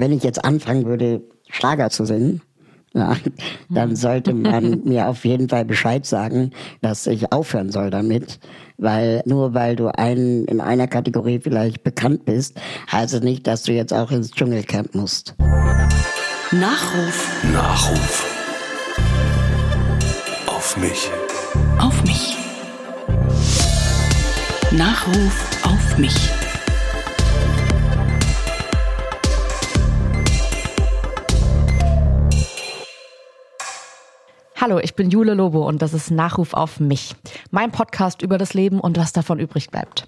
wenn ich jetzt anfangen würde, Schlager zu singen, ja, dann sollte man mir auf jeden Fall Bescheid sagen, dass ich aufhören soll damit, weil nur weil du ein, in einer Kategorie vielleicht bekannt bist, heißt es nicht, dass du jetzt auch ins Dschungelcamp musst. Nachruf. Nachruf. Auf mich. Auf mich. Nachruf auf mich. Hallo, ich bin Jule Lobo und das ist Nachruf auf mich. Mein Podcast über das Leben und was davon übrig bleibt.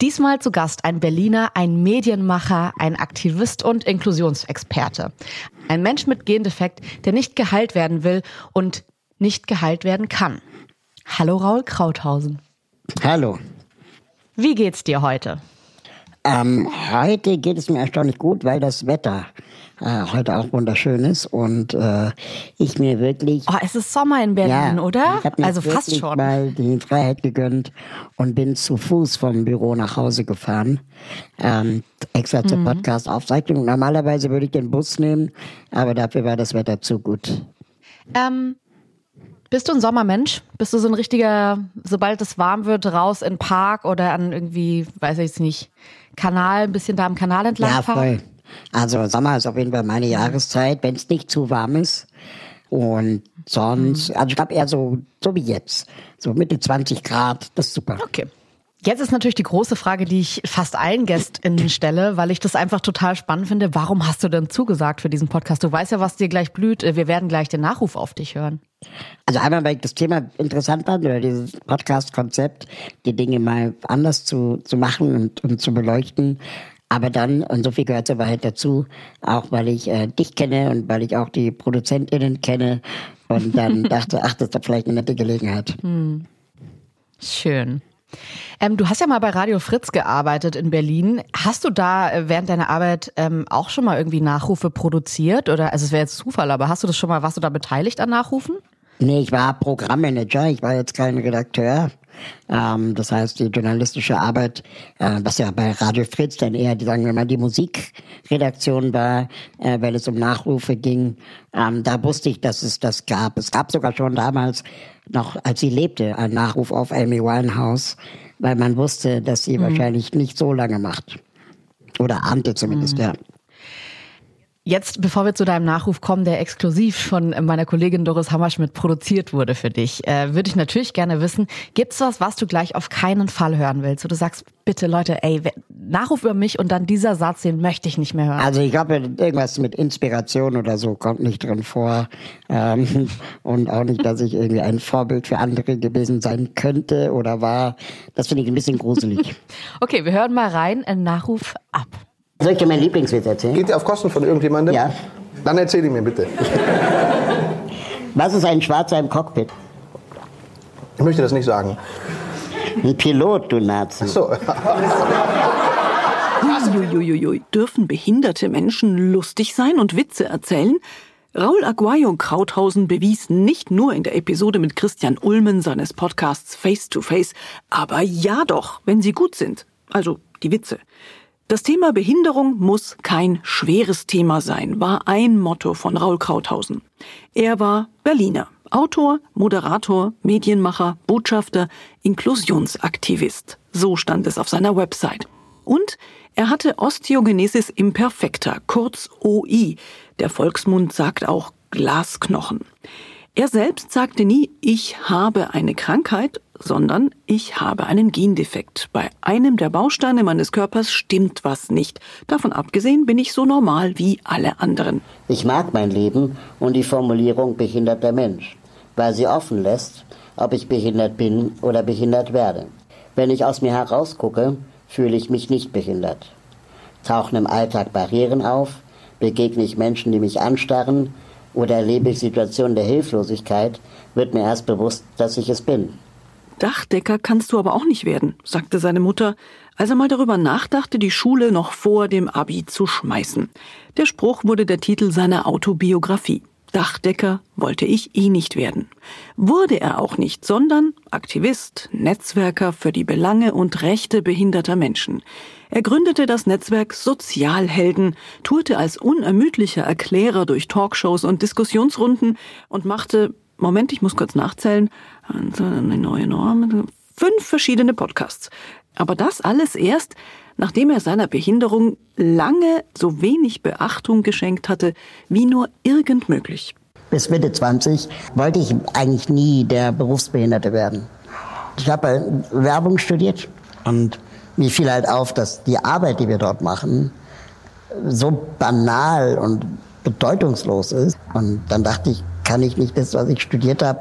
Diesmal zu Gast ein Berliner, ein Medienmacher, ein Aktivist und Inklusionsexperte. Ein Mensch mit Gendefekt, der nicht geheilt werden will und nicht geheilt werden kann. Hallo Raul Krauthausen. Hallo. Wie geht's dir heute? Ähm, heute geht es mir erstaunlich gut, weil das Wetter äh, heute auch wunderschön ist und äh, ich mir wirklich. Oh, es ist Sommer in Berlin, ja, oder? Ich hab mir Also fast schon. mal die Freiheit gegönnt und bin zu Fuß vom Büro nach Hause gefahren. Ähm, extra zur Mhm. Podcast-Aufzeichnung. Normalerweise würde ich den Bus nehmen, aber dafür war das Wetter zu gut. Ähm, bist du ein Sommermensch? Bist du so ein richtiger, sobald es warm wird, raus in den Park oder an irgendwie, weiß ich jetzt nicht, Kanal, ein bisschen da am Kanal entlang Ja, fahren? voll. Also Sommer ist auf jeden Fall meine Jahreszeit, wenn es nicht zu warm ist. Und sonst, Mhm. also ich glaube eher so, so wie jetzt. So Mitte 20 Grad, das ist super. Okay. Jetzt ist natürlich die große Frage, die ich fast allen GästInnen stelle, weil ich das einfach total spannend finde. Warum hast du denn zugesagt für diesen Podcast? Du weißt ja, was dir gleich blüht. Wir werden gleich den Nachruf auf dich hören. Also einmal, weil ich das Thema interessant fand, oder dieses Podcast-Konzept, die Dinge mal anders zu, zu machen und, und zu beleuchten. Aber dann, und so viel gehört zur Wahrheit dazu, auch weil ich äh, dich kenne und weil ich auch die ProduzentInnen kenne und dann dachte, ach, das ist doch vielleicht eine nette Gelegenheit. Schön. Ähm, du hast ja mal bei Radio Fritz gearbeitet in Berlin. Hast du da äh, während deiner Arbeit ähm, auch schon mal irgendwie Nachrufe produziert? Oder, also es wäre jetzt Zufall, aber hast du das schon mal, warst du da beteiligt an Nachrufen? Nee, ich war Programmmanager, ich war jetzt kein Redakteur. Ähm, das heißt, die journalistische Arbeit, äh, was ja bei Radio Fritz dann eher, die sagen wir mal, die Musikredaktion war, äh, weil es um Nachrufe ging, ähm, da wusste ich, dass es das gab. Es gab sogar schon damals, noch als sie lebte, einen Nachruf auf Amy Winehouse, weil man wusste, dass sie wahrscheinlich nicht so lange macht. Oder ahnte zumindest, ja. Jetzt, bevor wir zu deinem Nachruf kommen, der exklusiv von meiner Kollegin Doris Hammerschmidt produziert wurde für dich, äh, würde ich natürlich gerne wissen, gibt's was, was du gleich auf keinen Fall hören willst? Wo du sagst, bitte Leute, ey, Nachruf über mich und dann dieser Satz, den möchte ich nicht mehr hören. Also ich glaube, irgendwas mit Inspiration oder so kommt nicht drin vor. Ähm, und auch nicht, dass ich irgendwie ein Vorbild für andere gewesen sein könnte oder war. Das finde ich ein bisschen gruselig. Okay, wir hören mal rein, ein Nachruf ab. Soll ich dir meinen Lieblingswitz erzählen? Geht ihr auf Kosten von irgendjemandem? Ja. Dann erzähl ihn mir bitte. Was ist ein Schwarzer im Cockpit? Ich möchte das nicht sagen. Ein Pilot, du Nazi. So, Uiuiuiui. Dürfen behinderte Menschen lustig sein und Witze erzählen? Raul Aguayo Krauthausen bewies nicht nur in der Episode mit Christian Ulmen seines Podcasts Face to Face, aber ja doch, wenn sie gut sind. Also die Witze. Das Thema Behinderung muss kein schweres Thema sein, war ein Motto von Raul Krauthausen. Er war Berliner, Autor, Moderator, Medienmacher, Botschafter, Inklusionsaktivist. So stand es auf seiner Website. Und er hatte Osteogenesis imperfecta, kurz OI. Der Volksmund sagt auch Glasknochen. Er selbst sagte nie, ich habe eine Krankheit, sondern ich habe einen Gendefekt. Bei einem der Bausteine meines Körpers stimmt was nicht. Davon abgesehen bin ich so normal wie alle anderen. Ich mag mein Leben und die Formulierung behinderter Mensch, weil sie offen lässt, ob ich behindert bin oder behindert werde. Wenn ich aus mir herausgucke, fühle ich mich nicht behindert. Tauchen im Alltag Barrieren auf, begegne ich Menschen, die mich anstarren oder erlebe ich Situationen der Hilflosigkeit, wird mir erst bewusst, dass ich es bin. Dachdecker kannst du aber auch nicht werden, sagte seine Mutter, als er mal darüber nachdachte, die Schule noch vor dem Abi zu schmeißen. Der Spruch wurde der Titel seiner Autobiografie. Dachdecker wollte ich eh nicht werden. Wurde er auch nicht, sondern Aktivist, Netzwerker für die Belange und Rechte behinderter Menschen. Er gründete das Netzwerk Sozialhelden, tourte als unermüdlicher Erklärer durch Talkshows und Diskussionsrunden und machte, Moment, ich muss kurz nachzählen, eine neue Norm, fünf verschiedene Podcasts. Aber das alles erst, nachdem er seiner Behinderung lange so wenig Beachtung geschenkt hatte, wie nur irgend möglich. Bis Mitte 20 wollte ich eigentlich nie der Berufsbehinderte werden. Ich habe Werbung studiert und mir fiel halt auf, dass die Arbeit, die wir dort machen, so banal und bedeutungslos ist. Und dann dachte ich, kann ich nicht das, was ich studiert habe,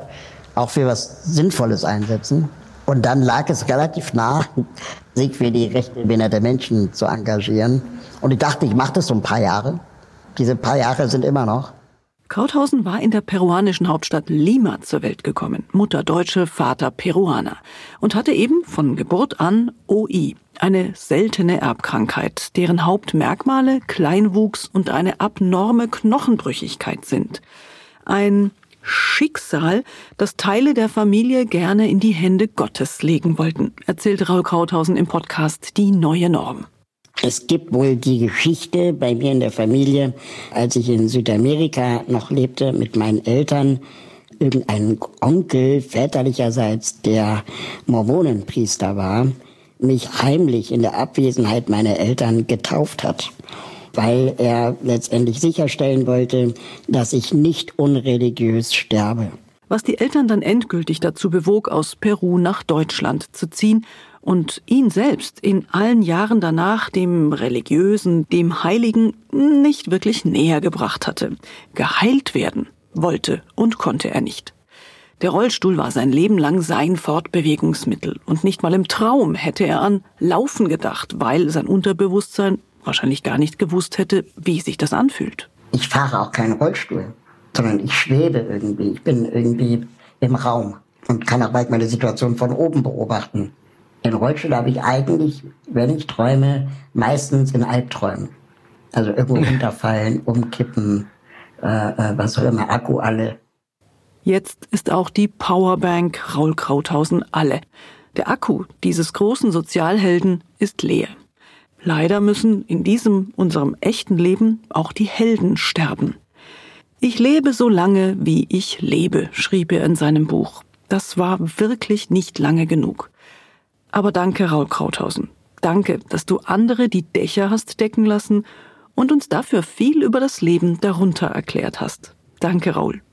auch für was Sinnvolles einsetzen? Und dann lag es relativ nah, sich für die Rechte behinderter Menschen zu engagieren. Und ich dachte, ich mache das so ein paar Jahre. Diese paar Jahre sind immer noch. Krauthausen war in der peruanischen Hauptstadt Lima zur Welt gekommen. Mutter Deutsche, Vater Peruaner. Und hatte eben von Geburt an OI, eine seltene Erbkrankheit, deren Hauptmerkmale Kleinwuchs und eine abnorme Knochenbrüchigkeit sind. Ein Schicksal, das Teile der Familie gerne in die Hände Gottes legen wollten, erzählt Raul Krauthausen im Podcast Die neue Norm. Es gibt wohl die Geschichte bei mir in der Familie, als ich in Südamerika noch lebte mit meinen Eltern, irgendein Onkel väterlicherseits, der Mormonenpriester war, mich heimlich in der Abwesenheit meiner Eltern getauft hat weil er letztendlich sicherstellen wollte, dass ich nicht unreligiös sterbe. Was die Eltern dann endgültig dazu bewog, aus Peru nach Deutschland zu ziehen und ihn selbst in allen Jahren danach dem Religiösen, dem Heiligen nicht wirklich näher gebracht hatte. Geheilt werden wollte und konnte er nicht. Der Rollstuhl war sein Leben lang sein Fortbewegungsmittel und nicht mal im Traum hätte er an Laufen gedacht, weil sein Unterbewusstsein wahrscheinlich gar nicht gewusst hätte, wie sich das anfühlt. Ich fahre auch keinen Rollstuhl, sondern ich schwebe irgendwie. Ich bin irgendwie im Raum und kann auch bald meine Situation von oben beobachten. Den Rollstuhl habe ich eigentlich, wenn ich träume, meistens in Albträumen. Also irgendwo runterfallen, umkippen, äh, äh, was auch immer, Akku alle. Jetzt ist auch die Powerbank Raul Krauthausen alle. Der Akku dieses großen Sozialhelden ist leer. Leider müssen in diesem unserem echten Leben auch die Helden sterben. Ich lebe so lange, wie ich lebe, schrieb er in seinem Buch. Das war wirklich nicht lange genug. Aber danke, Raul Krauthausen. Danke, dass du andere die Dächer hast decken lassen und uns dafür viel über das Leben darunter erklärt hast. Danke, Raul.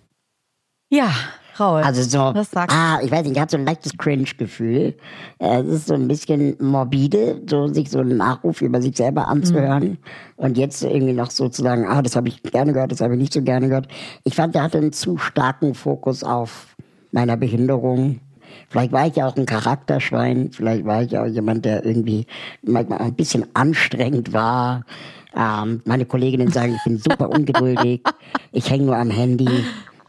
Ja, Raul. Also so, was sagst ah, ich weiß nicht, ich habe so ein leichtes Cringe-Gefühl. Äh, Es ist so ein bisschen morbide, so sich so einen Nachruf über sich selber anzuhören Mhm. und jetzt irgendwie noch so zu sagen, ah, das habe ich gerne gehört, das habe ich nicht so gerne gehört. Ich fand, er hatte einen zu starken Fokus auf meiner Behinderung. Vielleicht war ich ja auch ein Charakterschwein, vielleicht war ich ja auch jemand, der irgendwie manchmal ein bisschen anstrengend war. Ähm, meine Kolleginnen sagen, ich bin super ungeduldig, ich hänge nur am Handy.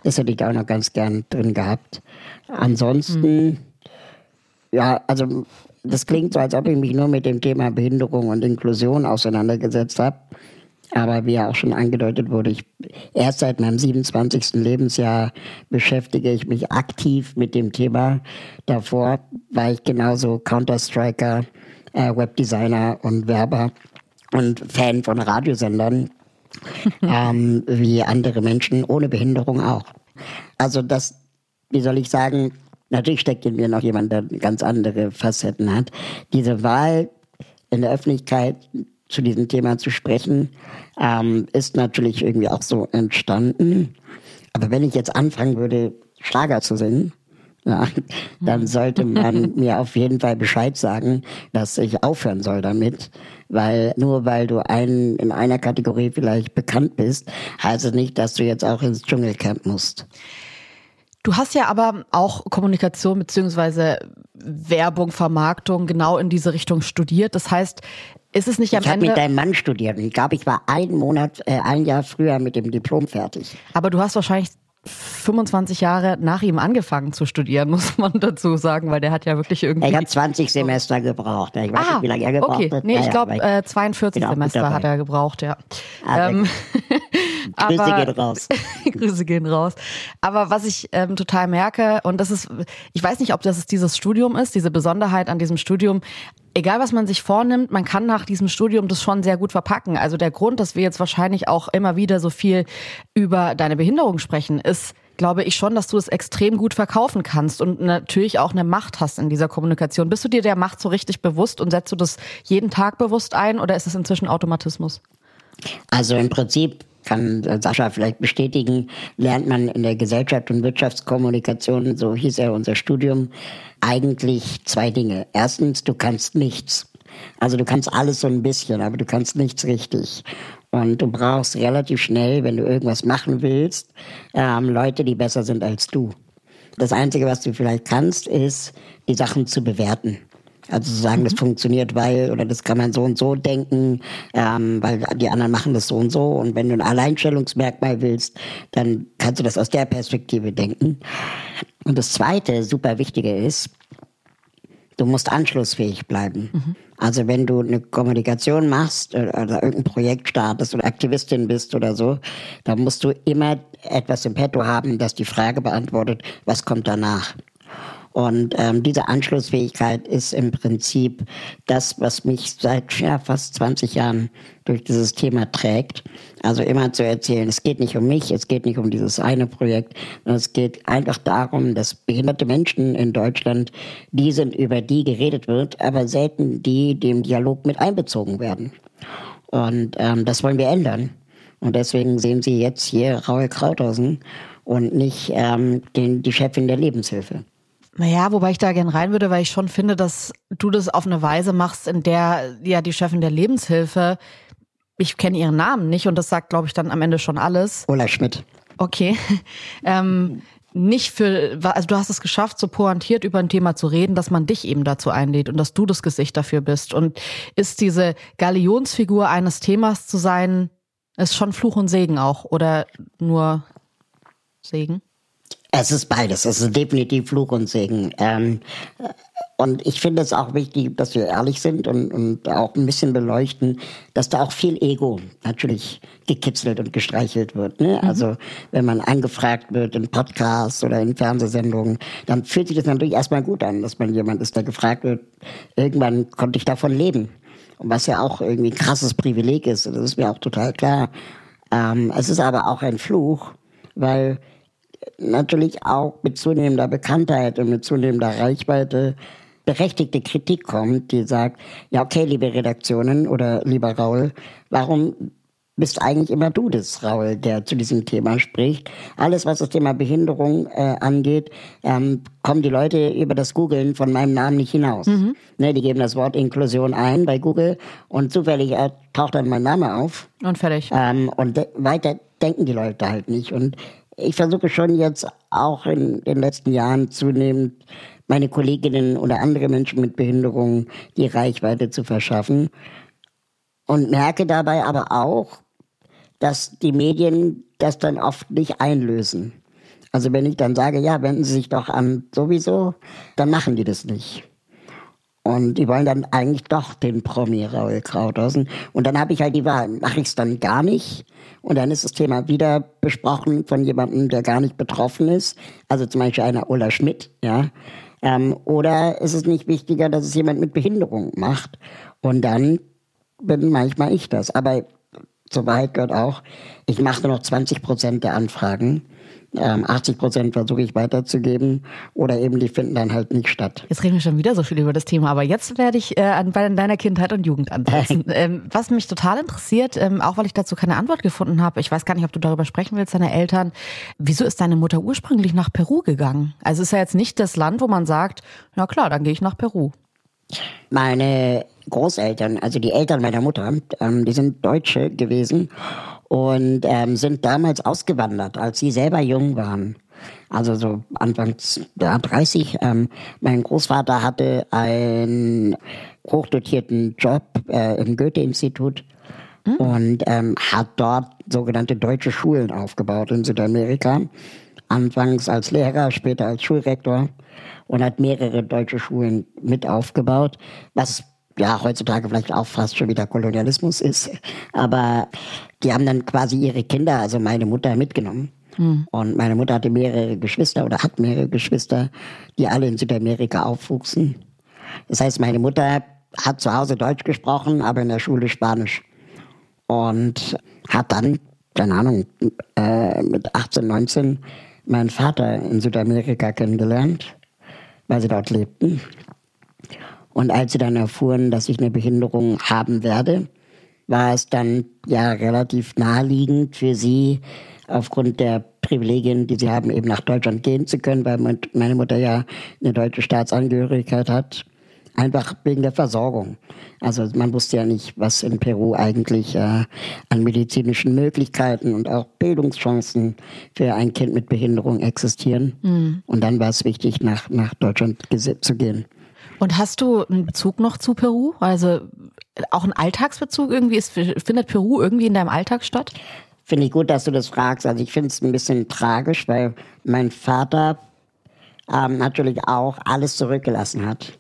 Das hätte ich auch noch ganz gern drin gehabt. Ansonsten, ja, also das klingt so, als ob ich mich nur mit dem Thema Behinderung und Inklusion auseinandergesetzt habe. Aber wie ja auch schon angedeutet wurde, ich erst seit meinem 27. Lebensjahr beschäftige ich mich aktiv mit dem Thema. Davor war ich genauso Counter-Striker, äh, Webdesigner und Werber und Fan von Radiosendern ähm, wie andere Menschen ohne Behinderung auch. Also das, wie soll ich sagen, natürlich steckt in mir noch jemand, der ganz andere Facetten hat. Diese Wahl in der Öffentlichkeit zu diesem Thema zu sprechen, ähm, ist natürlich irgendwie auch so entstanden. Aber wenn ich jetzt anfangen würde, Schlager zu singen, ja, dann sollte man mir auf jeden Fall Bescheid sagen, dass ich aufhören soll damit, weil nur weil du ein, in einer Kategorie vielleicht bekannt bist, heißt es nicht, dass du jetzt auch ins Dschungelcamp musst. Du hast ja aber auch Kommunikation beziehungsweise Werbung, Vermarktung genau in diese Richtung studiert. Das heißt, ist es nicht am Ich habe Ende. mit deinem Mann studiert und ich glaube, ich war einen Monat, äh, ein Jahr früher mit dem Diplom fertig. Aber du hast wahrscheinlich 25 Jahre nach ihm angefangen zu studieren, muss man dazu sagen, weil der hat ja wirklich irgendwie. Ich habe 20 Semester gebraucht. Ich weiß ah, nicht, wie lange er gebraucht okay. hat. Nee, ich glaube, aber äh, 42 bin auch gut Semester hat er gebraucht, ja. Ah, ähm, Grüße Aber- gehen raus. Grüße gehen raus. Aber was ich ähm, total merke, und das ist, ich weiß nicht, ob das dieses Studium ist, diese Besonderheit an diesem Studium, egal was man sich vornimmt, man kann nach diesem Studium das schon sehr gut verpacken. Also der Grund, dass wir jetzt wahrscheinlich auch immer wieder so viel über deine Behinderung sprechen, ist, glaube ich schon, dass du es extrem gut verkaufen kannst und natürlich auch eine Macht hast in dieser Kommunikation. Bist du dir der Macht so richtig bewusst und setzt du das jeden Tag bewusst ein oder ist es inzwischen Automatismus? Also im Prinzip kann Sascha vielleicht bestätigen, lernt man in der Gesellschaft und Wirtschaftskommunikation, so hieß ja unser Studium, eigentlich zwei Dinge. Erstens, du kannst nichts. Also du kannst alles so ein bisschen, aber du kannst nichts richtig. Und du brauchst relativ schnell, wenn du irgendwas machen willst, ähm, Leute, die besser sind als du. Das Einzige, was du vielleicht kannst, ist, die Sachen zu bewerten. Also zu sagen, das funktioniert, weil, oder das kann man so und so denken, ähm, weil die anderen machen das so und so. Und wenn du ein Alleinstellungsmerkmal willst, dann kannst du das aus der Perspektive denken. Und das Zweite, super Wichtige ist, du musst anschlussfähig bleiben. Also wenn du eine Kommunikation machst oder, oder irgendein Projekt startest oder Aktivistin bist oder so, dann musst du immer etwas im Petto haben, das die Frage beantwortet, was kommt danach. Und ähm, diese Anschlussfähigkeit ist im Prinzip das, was mich seit ja, fast 20 Jahren durch dieses Thema trägt. Also immer zu erzählen, es geht nicht um mich, es geht nicht um dieses eine Projekt, sondern es geht einfach darum, dass behinderte Menschen in Deutschland die sind, über die geredet wird, aber selten die, die im Dialog mit einbezogen werden. Und ähm, das wollen wir ändern. Und deswegen sehen Sie jetzt hier Raul Krauthausen und nicht ähm, den, die Chefin der Lebenshilfe. Naja, wobei ich da gern rein würde, weil ich schon finde, dass du das auf eine Weise machst, in der ja die Chefin der Lebenshilfe, ich kenne ihren Namen nicht und das sagt, glaube ich, dann am Ende schon alles. Ola Schmidt. Okay. ähm, nicht für, also du hast es geschafft, so pointiert über ein Thema zu reden, dass man dich eben dazu einlädt und dass du das Gesicht dafür bist. Und ist diese Galionsfigur eines Themas zu sein, ist schon Fluch und Segen auch oder nur Segen? Es ist beides. Es ist definitiv Fluch und Segen. Ähm, und ich finde es auch wichtig, dass wir ehrlich sind und, und auch ein bisschen beleuchten, dass da auch viel Ego natürlich gekitzelt und gestreichelt wird. Ne? Also wenn man angefragt wird in Podcasts oder in Fernsehsendungen, dann fühlt sich das natürlich erstmal gut an, dass man jemand ist, der gefragt wird. Irgendwann konnte ich davon leben. Und was ja auch irgendwie ein krasses Privileg ist, das ist mir auch total klar. Ähm, es ist aber auch ein Fluch, weil natürlich auch mit zunehmender Bekanntheit und mit zunehmender Reichweite berechtigte Kritik kommt, die sagt, ja okay, liebe Redaktionen oder lieber Raul, warum bist eigentlich immer du das, Raul, der zu diesem Thema spricht. Alles, was das Thema Behinderung äh, angeht, ähm, kommen die Leute über das Googlen von meinem Namen nicht hinaus. Ne, die geben das Wort Inklusion ein bei Google und zufällig äh, taucht dann mein Name auf. Und fertig. Ähm, und de weiter denken die Leute halt nicht. Und ich versuche schon jetzt auch in den letzten Jahren zunehmend meine Kolleginnen oder andere Menschen mit Behinderungen die Reichweite zu verschaffen. Und merke dabei aber auch, dass die Medien das dann oft nicht einlösen. Also wenn ich dann sage, ja, wenden Sie sich doch an sowieso, dann machen die das nicht. Und die wollen dann eigentlich doch den Promi Raul Krauthausen. Und dann habe ich halt die Wahl, mache ich es dann gar nicht. Und dann ist das Thema wieder besprochen von jemandem, der gar nicht betroffen ist. Also zum Beispiel einer Ola Schmidt, ja. Ähm, oder ist es nicht wichtiger, dass es jemand mit Behinderung macht? Und dann bin manchmal ich das. Aber zur Wahrheit gehört auch, ich mache nur noch 20 Prozent der Anfragen. Ähm, 80 Prozent versuche ich weiterzugeben oder eben die finden dann halt nicht statt. Jetzt reden wir schon wieder so viel über das Thema, aber jetzt werde ich äh, an, bei deiner Kindheit und Jugend ansetzen. ähm, was mich total interessiert, ähm, auch weil ich dazu keine Antwort gefunden habe, ich weiß gar nicht, ob du darüber sprechen willst, deine Eltern, wieso ist deine Mutter ursprünglich nach Peru gegangen? Also ist ja jetzt nicht das Land, wo man sagt, na klar, dann gehe ich nach Peru. Meine Großeltern, also die Eltern meiner Mutter, ähm, die sind Deutsche gewesen und ähm, sind damals ausgewandert, als sie selber jung waren. Also so Anfangs ja, 30. Ähm, mein Großvater hatte einen hochdotierten Job äh, im Goethe-Institut und ähm, hat dort sogenannte deutsche Schulen aufgebaut in Südamerika. Anfangs als Lehrer, später als Schulrektor und hat mehrere deutsche Schulen mit aufgebaut, was ja heutzutage vielleicht auch fast schon wieder Kolonialismus ist. Aber die haben dann quasi ihre Kinder, also meine Mutter, mitgenommen. Und meine Mutter hatte mehrere Geschwister oder hat mehrere Geschwister, die alle in Südamerika aufwuchsen. Das heißt, meine Mutter hat zu Hause Deutsch gesprochen, aber in der Schule Spanisch. Und hat dann, keine Ahnung, äh, mit 18, 19 meinen Vater in Südamerika kennengelernt, weil sie dort lebten. Und als sie dann erfuhren, dass ich eine Behinderung haben werde, war es dann ja relativ naheliegend für sie, aufgrund der Privilegien, die sie haben, eben nach Deutschland gehen zu können, weil meine Mutter ja eine deutsche Staatsangehörigkeit hat. Einfach wegen der Versorgung. Also man wusste ja nicht, was in Peru eigentlich äh, an medizinischen Möglichkeiten und auch Bildungschancen für ein Kind mit Behinderung existieren. Mhm. Und dann war es wichtig, nach, nach Deutschland zu gehen. Und hast du einen Bezug noch zu Peru? Also auch einen Alltagsbezug irgendwie? Ist, findet Peru irgendwie in deinem Alltag statt? Finde ich gut, dass du das fragst. Also ich finde es ein bisschen tragisch, weil mein Vater ähm, natürlich auch alles zurückgelassen hat.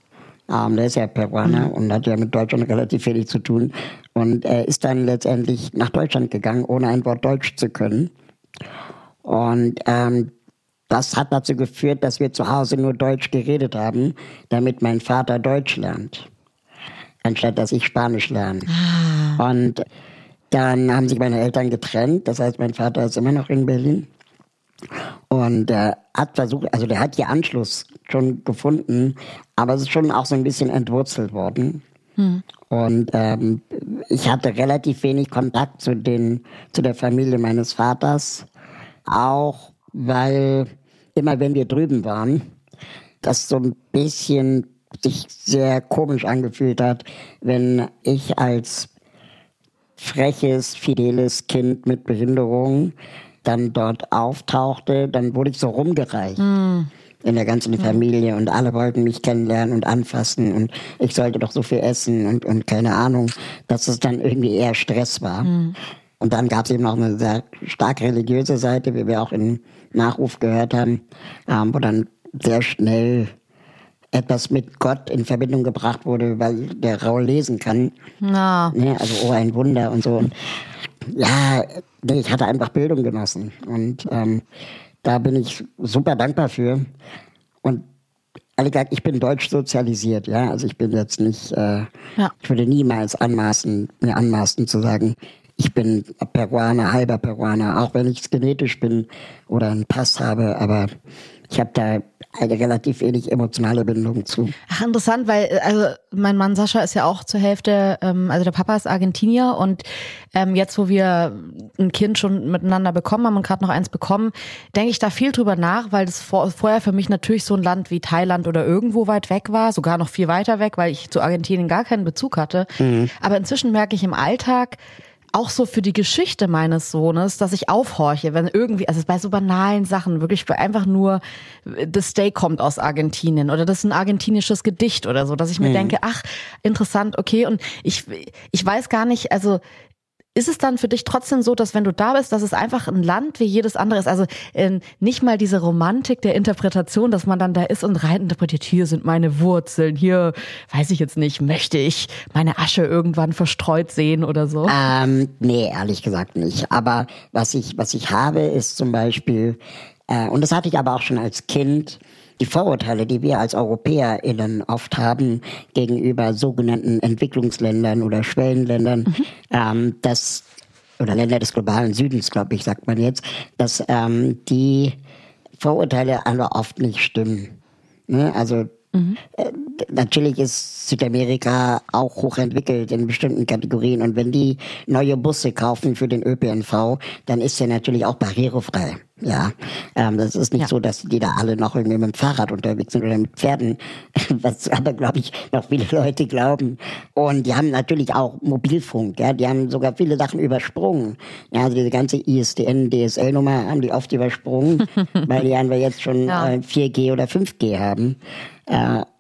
Ähm, der ist ja Peruaner mhm. und hat ja mit Deutschland relativ wenig zu tun. Und er ist dann letztendlich nach Deutschland gegangen, ohne ein Wort Deutsch zu können. Und ähm, das hat dazu geführt, dass wir zu Hause nur Deutsch geredet haben, damit mein Vater Deutsch lernt, anstatt dass ich Spanisch lerne. Ah. Und dann haben sich meine Eltern getrennt. Das heißt, mein Vater ist immer noch in Berlin. Und er hat versucht, also der hat hier Anschluss schon gefunden, aber es ist schon auch so ein bisschen entwurzelt worden. Hm. Und ähm, ich hatte relativ wenig Kontakt zu, den, zu der Familie meines Vaters, auch weil immer wenn wir drüben waren, das so ein bisschen sich sehr komisch angefühlt hat, wenn ich als freches, fideles Kind mit Behinderung dann dort auftauchte, dann wurde ich so rumgereicht. Mm. In der ganzen Familie und alle wollten mich kennenlernen und anfassen und ich sollte doch so viel essen und, und keine Ahnung, dass es dann irgendwie eher Stress war. Mm. Und dann gab es eben auch eine sehr stark religiöse Seite, wie wir auch im Nachruf gehört haben, ähm, wo dann sehr schnell etwas mit Gott in Verbindung gebracht wurde, weil der Raul lesen kann. Na. Ne, also, oh, ein Wunder und so. Und ja, ich hatte einfach Bildung genossen. Und ähm, da bin ich super dankbar für. Und ehrlich gesagt, ich bin deutsch sozialisiert, ja. Also ich bin jetzt nicht, äh, ja. ich würde niemals anmaßen, mir anmaßen zu sagen, ich bin Peruaner, halber Peruaner, auch wenn ich es genetisch bin oder einen Pass habe, aber ich habe da eine relativ wenig emotionale Bindung zu. Ach, interessant, weil also mein Mann Sascha ist ja auch zur Hälfte, ähm, also der Papa ist Argentinier und ähm, jetzt, wo wir ein Kind schon miteinander bekommen haben und gerade noch eins bekommen, denke ich da viel drüber nach, weil das vor, vorher für mich natürlich so ein Land wie Thailand oder irgendwo weit weg war, sogar noch viel weiter weg, weil ich zu Argentinien gar keinen Bezug hatte. Mhm. Aber inzwischen merke ich im Alltag, auch so für die Geschichte meines Sohnes, dass ich aufhorche, wenn irgendwie, also bei so banalen Sachen, wirklich einfach nur, das Steak kommt aus Argentinien oder das ist ein argentinisches Gedicht oder so, dass ich mir mhm. denke, ach, interessant, okay, und ich, ich weiß gar nicht, also ist es dann für dich trotzdem so, dass wenn du da bist, dass es einfach ein Land wie jedes andere ist? Also äh, nicht mal diese Romantik der Interpretation, dass man dann da ist und rein interpretiert, hier sind meine Wurzeln, hier, weiß ich jetzt nicht, möchte ich meine Asche irgendwann verstreut sehen oder so? Ähm, nee, ehrlich gesagt nicht. Aber was ich, was ich habe, ist zum Beispiel, äh, und das hatte ich aber auch schon als Kind, die Vorurteile, die wir als EuropäerInnen oft haben gegenüber sogenannten Entwicklungsländern oder Schwellenländern, mhm. ähm, dass oder Länder des globalen Südens, glaube ich, sagt man jetzt, dass ähm, die Vorurteile alle oft nicht stimmen. Ne? Also Mhm. Äh, natürlich ist Südamerika auch hochentwickelt in bestimmten Kategorien und wenn die neue Busse kaufen für den ÖPNV, dann ist der natürlich auch barrierefrei. Ja, ähm, das ist nicht ja. so, dass die da alle noch irgendwie mit dem Fahrrad unterwegs sind oder mit Pferden, was aber, glaube ich, noch viele Leute glauben. Und die haben natürlich auch Mobilfunk, ja, die haben sogar viele Sachen übersprungen. Ja, also diese ganze ISDN, DSL-Nummer haben die oft übersprungen, weil die einfach jetzt schon ja. äh, 4G oder 5G haben.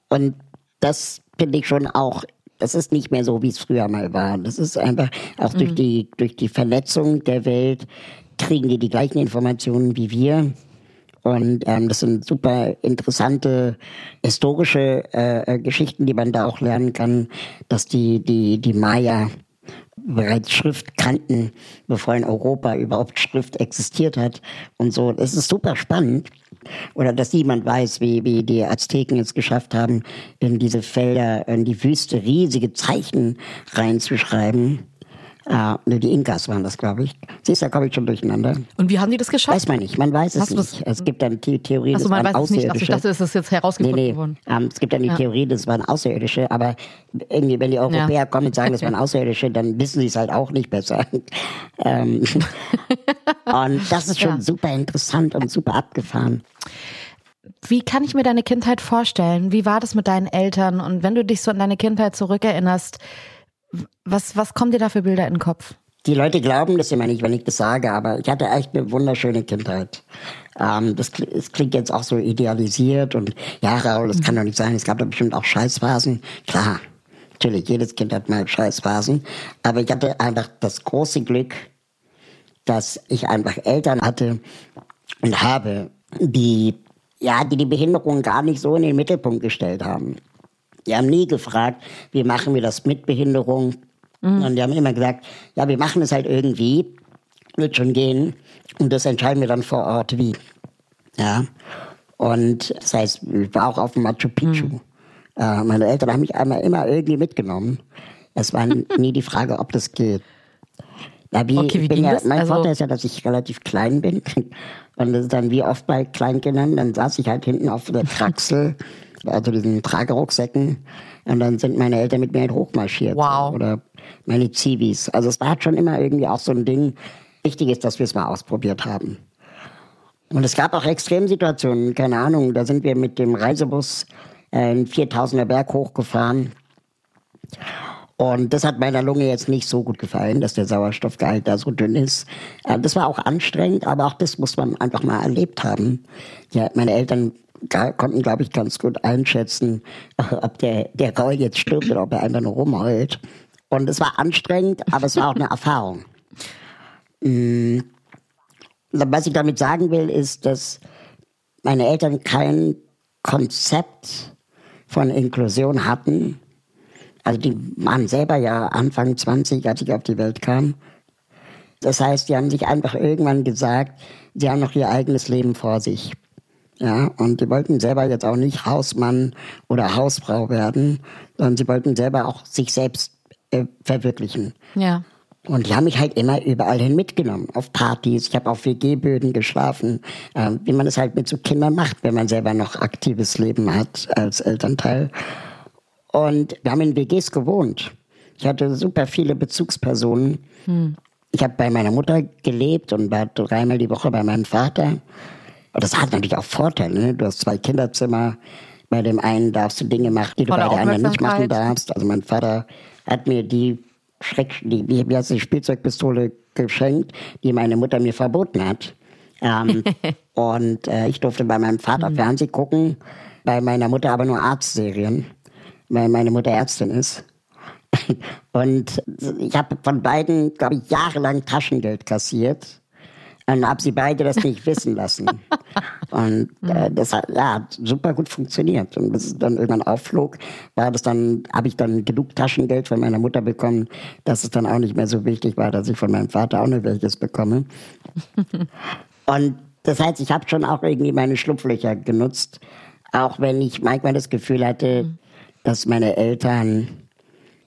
Und das finde ich schon auch das ist nicht mehr so, wie es früher mal war. Das ist einfach auch mhm. durch die durch die Vernetzung der Welt kriegen die die gleichen Informationen wie wir. Und ähm, das sind super interessante historische äh, äh, Geschichten, die man da auch lernen kann, dass die, die, die Maya bereits Schrift kannten, bevor in Europa überhaupt Schrift existiert hat und so. Es ist super spannend. Oder dass niemand weiß, wie, wie die Azteken es geschafft haben, in diese Felder, in die Wüste riesige Zeichen reinzuschreiben. Ah, ne, die Inkas waren das, glaube ich. Siehst du, da komme ich schon durcheinander. Und wie haben die das geschafft? Weiß man nicht, man weiß es das- nicht. Es gibt dann die Theorie, Achso, das man waren weiß es nicht. Ich dachte, es ist jetzt herausgefunden Nee, nee. worden. Ähm, es gibt dann die Ja. Theorie, das waren Außerirdische, aber irgendwie, wenn die Europäer Ja. kommen und sagen, das waren Außerirdische, dann wissen sie es halt auch nicht besser. ähm, und das ist schon Ja. super interessant und super abgefahren. Wie kann ich mir deine Kindheit vorstellen? Wie war das mit deinen Eltern? Und wenn du dich so an deine Kindheit zurückerinnerst, was, was kommen dir da für Bilder in den Kopf? Die Leute glauben das immer nicht, wenn ich das sage, aber ich hatte echt eine wunderschöne Kindheit. Ähm, das, es klingt jetzt auch so idealisiert und ja, Raul, das kann doch nicht sein. Es gab doch bestimmt auch Scheißphasen. Klar, natürlich, jedes Kind hat mal Scheißphasen. Aber ich hatte einfach das große Glück, dass ich einfach Eltern hatte und habe, die ja, die die Behinderung gar nicht so in den Mittelpunkt gestellt haben. Die haben nie gefragt, wie machen wir das mit Behinderung? Und die haben immer gesagt, ja, wir machen es halt irgendwie, wird schon gehen. Und das entscheiden wir dann vor Ort wie. Ja. Und das heißt, ich war auch auf dem Machu Picchu. Äh, meine Eltern haben mich einmal immer irgendwie mitgenommen. Es war nie die Frage, ob das geht. Na, wie, Okay, wie ging ja, das? Mein Also- Vorteil ist ja, dass ich relativ klein bin. Und das ist dann wie oft bei Kleinkindern, dann saß ich halt hinten auf der Kraxel, also diesen Tragerucksäcken. Und dann sind meine Eltern mit mir halt hochmarschiert. Wow. Oder meine Zivis. Also es war halt schon immer irgendwie auch so ein Ding. Wichtig ist, dass wir es mal ausprobiert haben. Und es gab auch Extremsituationen, keine Ahnung, da sind wir mit dem Reisebus äh, einen 4000er Berg hochgefahren. Und das hat meiner Lunge jetzt nicht so gut gefallen, dass der Sauerstoffgehalt da so dünn ist. Äh, Das war auch anstrengend, aber auch das muss man einfach mal erlebt haben. Ja, meine Eltern konnten, glaube ich, ganz gut einschätzen, ob der, der Gaul jetzt stirbt oder ob er einfach nur rumheult. Und es war anstrengend, aber es war auch eine Erfahrung. Mm. Was ich damit sagen will, ist, dass meine Eltern kein Konzept von Inklusion hatten. Also die waren selber ja Anfang 20, als ich auf die Welt kam. Das heißt, die haben sich einfach irgendwann gesagt, sie haben noch ihr eigenes Leben vor sich. Ja, und die wollten selber jetzt auch nicht Hausmann oder Hausfrau werden, sondern sie wollten selber auch sich selbst äh, verwirklichen. Ja. Und die haben mich halt immer überall hin mitgenommen, auf Partys. Ich habe auf WG-Böden geschlafen, ähm, wie man es halt mit so Kindern macht, wenn man selber noch aktives Leben hat als Elternteil. Und wir haben in WGs gewohnt. Ich hatte super viele Bezugspersonen. Ich habe bei meiner Mutter gelebt und war dreimal die Woche bei meinem Vater. Und das hat natürlich auch Vorteile. Ne? Du hast zwei Kinderzimmer. Bei dem einen darfst du Dinge machen, die du Volle bei der anderen nicht machen darfst. Also mein Vater hat mir die Schreck, die, wie heißt die Spielzeugpistole geschenkt, die meine Mutter mir verboten hat. Ähm, und äh, ich durfte bei meinem Vater Mhm. Fernsehen gucken, bei meiner Mutter aber nur Arztserien, weil meine Mutter Ärztin ist. Und ich habe von beiden, glaube ich, jahrelang Taschengeld kassiert und habe sie beide das nicht wissen lassen. Und äh, das hat ja hat super gut funktioniert. Und bis es dann irgendwann aufflog, war das dann, habe ich dann genug Taschengeld von meiner Mutter bekommen, dass es dann auch nicht mehr so wichtig war, dass ich von meinem Vater auch noch welches bekomme. Und das heißt, ich habe schon auch irgendwie meine Schlupflöcher genutzt, auch wenn ich manchmal das Gefühl hatte, dass meine Eltern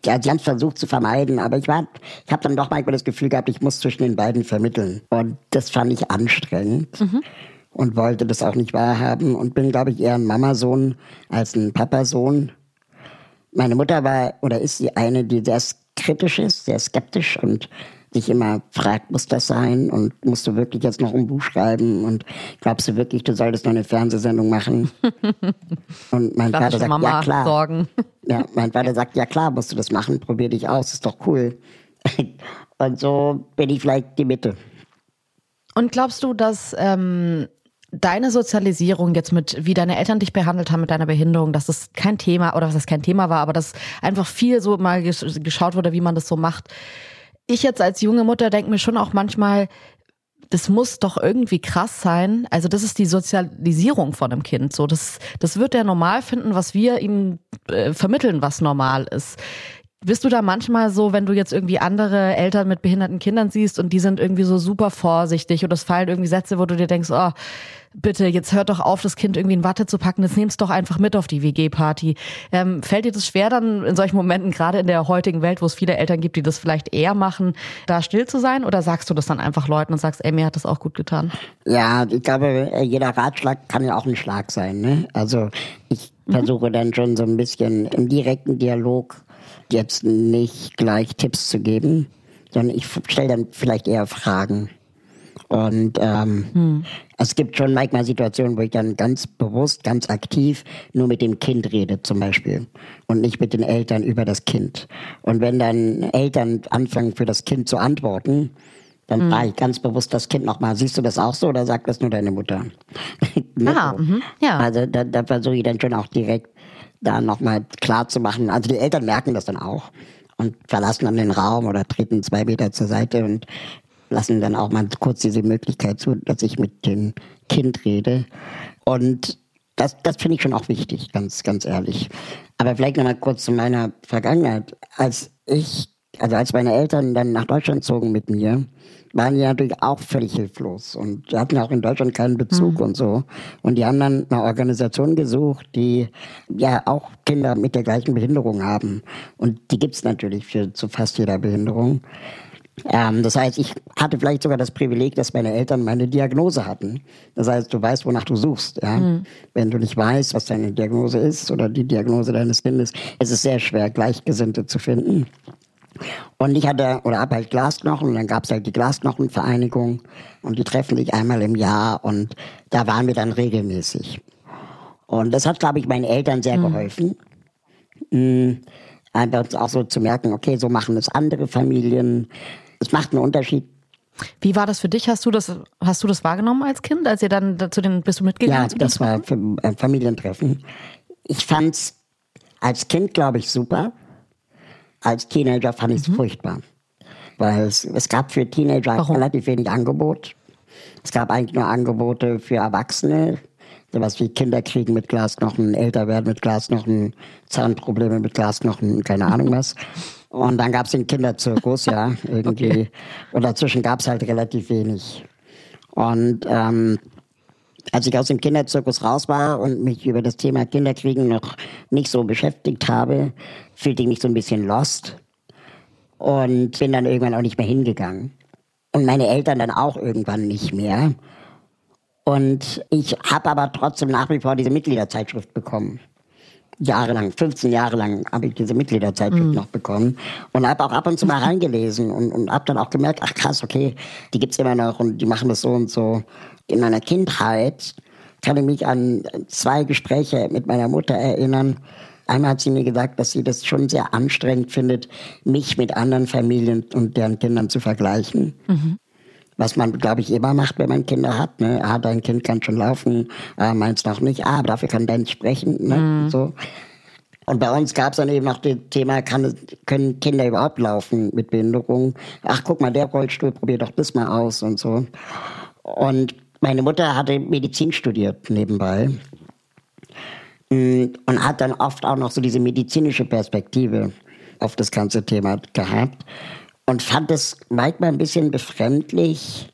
ja, sie haben es versucht zu vermeiden, aber ich war, ich habe dann doch manchmal das Gefühl gehabt, ich muss zwischen den beiden vermitteln. Und das fand ich anstrengend und wollte das auch nicht wahrhaben und bin, glaube ich, eher ein Mamasohn als ein Papasohn. Meine Mutter war oder ist die eine, die sehr kritisch ist, sehr skeptisch und sich immer fragt, muss das sein und musst du wirklich jetzt noch ein Buch schreiben und glaubst du wirklich, du solltest noch eine Fernsehsendung machen? und mein Vater sagt, ja Mama klar. sorgen. Ja, mein Vater sagt, ja klar, musst du das machen, probier dich aus, ist doch cool. Und so bin ich vielleicht die Mitte. Und glaubst du, dass ähm, deine Sozialisierung jetzt mit, wie deine Eltern dich behandelt haben mit deiner Behinderung, dass das kein Thema oder was das kein Thema war, aber dass einfach viel so mal gesch geschaut wurde, wie man das so macht. Ich jetzt als junge Mutter denke mir schon auch manchmal, das muss doch irgendwie krass sein. Also das ist die Sozialisierung von einem Kind. So, das, das wird er normal finden, was wir ihm äh, vermitteln, was normal ist. Bist du da manchmal so, wenn du jetzt irgendwie andere Eltern mit behinderten Kindern siehst und die sind irgendwie so super vorsichtig und es fallen irgendwie Sätze, wo du dir denkst, oh, bitte, jetzt hört doch auf, das Kind irgendwie in Watte zu packen, jetzt nehm's doch einfach mit auf die WG-Party. Ähm, fällt dir das schwer dann in solchen Momenten, gerade in der heutigen Welt, wo es viele Eltern gibt, die das vielleicht eher machen, da still zu sein? Oder sagst du das dann einfach Leuten und sagst, ey, mir hat das auch gut getan? Ja, ich glaube, jeder Ratschlag kann ja auch ein Schlag sein. Ne? Also ich versuche dann schon so ein bisschen im direkten Dialog jetzt nicht gleich Tipps zu geben, sondern ich stelle dann vielleicht eher Fragen. Und ähm, es gibt schon manchmal Situationen, wo ich dann ganz bewusst, ganz aktiv nur mit dem Kind rede zum Beispiel und nicht mit den Eltern über das Kind. Und wenn dann Eltern anfangen für das Kind zu antworten, dann frage ich ganz bewusst das Kind nochmal, siehst du das auch so oder sagt das nur deine Mutter? Ne, Ah, so. mhm, ja. Also da, da versuche ich dann schon auch direkt da nochmal klar zu machen. Also die Eltern merken das dann auch und verlassen dann den Raum oder treten zwei Meter zur Seite und lassen dann auch mal kurz diese Möglichkeit zu, dass ich mit dem Kind rede. Und das, das finde ich schon auch wichtig, ganz, ganz ehrlich. Aber vielleicht nochmal kurz zu meiner Vergangenheit. Als ich, also als meine Eltern dann nach Deutschland zogen mit mir, waren die natürlich auch völlig hilflos und hatten auch in Deutschland keinen Bezug und so. Und die haben dann eine Organisation gesucht, die ja auch Kinder mit der gleichen Behinderung haben. Und die gibt's natürlich für zu fast jeder Behinderung. Ähm, das heißt, ich hatte vielleicht sogar das Privileg, dass meine Eltern meine Diagnose hatten. Das heißt, du weißt, wonach du suchst. Ja? Wenn du nicht weißt, was deine Diagnose ist oder die Diagnose deines Kindes, ist es sehr schwer, Gleichgesinnte zu finden. Und ich hatte, oder habe halt Glasknochen, und dann gab's halt die Glasknochenvereinigung und die treffen sich einmal im Jahr und da waren wir dann regelmäßig. Und das hat, glaube ich, meinen Eltern sehr geholfen. Mm, Einfach auch so zu merken, okay, so machen es andere Familien. Es macht einen Unterschied. Wie war das für dich? Hast du das, hast du das wahrgenommen als Kind, als ihr dann zu den, bist du mitgegangen? Ja, das war für, äh, Familientreffen. Ich fand's als Kind, glaube ich, super. Als Teenager fand ich es furchtbar. Weil es, es gab für Teenager Warum? relativ wenig Angebot. Es gab eigentlich nur Angebote für Erwachsene. Sowas wie Kinder kriegen mit Glasknochen, älter werden mit Glasknochen, Zahnprobleme mit Glasknochen, keine Ahnung was. Und dann gab's den Kinderzirkus, ja, irgendwie. Und dazwischen gab's halt relativ wenig. Und ähm, als ich aus dem Kinderzirkus raus war und mich über das Thema Kinderkriegen noch nicht so beschäftigt habe, fühlte ich mich so ein bisschen lost und bin dann irgendwann auch nicht mehr hingegangen. Und meine Eltern dann auch irgendwann nicht mehr. Und ich habe aber trotzdem nach wie vor diese Mitgliederzeitschrift bekommen. Jahrelang, 15 Jahre lang habe ich diese Mitgliederzeitschrift noch bekommen und habe auch ab und zu mal reingelesen und, und habe dann auch gemerkt, ach krass, okay, die gibt's immer noch und die machen das so und so. In meiner Kindheit kann ich mich an zwei Gespräche mit meiner Mutter erinnern. Einmal hat sie mir gesagt, dass sie das schon sehr anstrengend findet, mich mit anderen Familien und deren Kindern zu vergleichen. Was man, glaube ich, immer macht, wenn man Kinder hat. Ne? Ah, dein Kind kann schon laufen, ah, meins noch nicht. Ah, dafür kann deins sprechen. Ne? So. Und bei uns gab es dann eben noch das Thema, kann, können Kinder überhaupt laufen mit Behinderung? Ach, guck mal, der Rollstuhl, probier doch das mal aus und so. Und meine Mutter hatte Medizin studiert nebenbei Mm, und hat dann oft auch noch so diese medizinische Perspektive auf das ganze Thema gehabt und fand es manchmal ein bisschen befremdlich,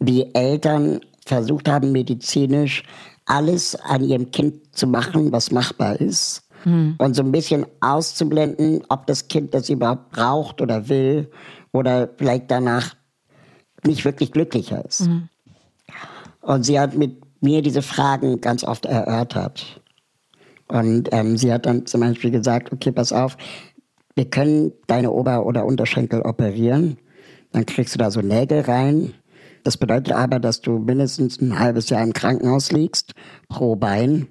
wie Eltern versucht haben, medizinisch alles an ihrem Kind zu machen, was machbar ist. Und so ein bisschen auszublenden, ob das Kind das überhaupt braucht oder will oder vielleicht danach nicht wirklich glücklicher ist. Und sie hat mit mir diese Fragen ganz oft erörtert. Und ähm, sie hat dann zum Beispiel gesagt, okay, pass auf, wir können deine Ober- oder Unterschenkel operieren. Dann kriegst du da so Nägel rein. Das bedeutet aber, dass du mindestens ein halbes Jahr im Krankenhaus liegst, pro Bein.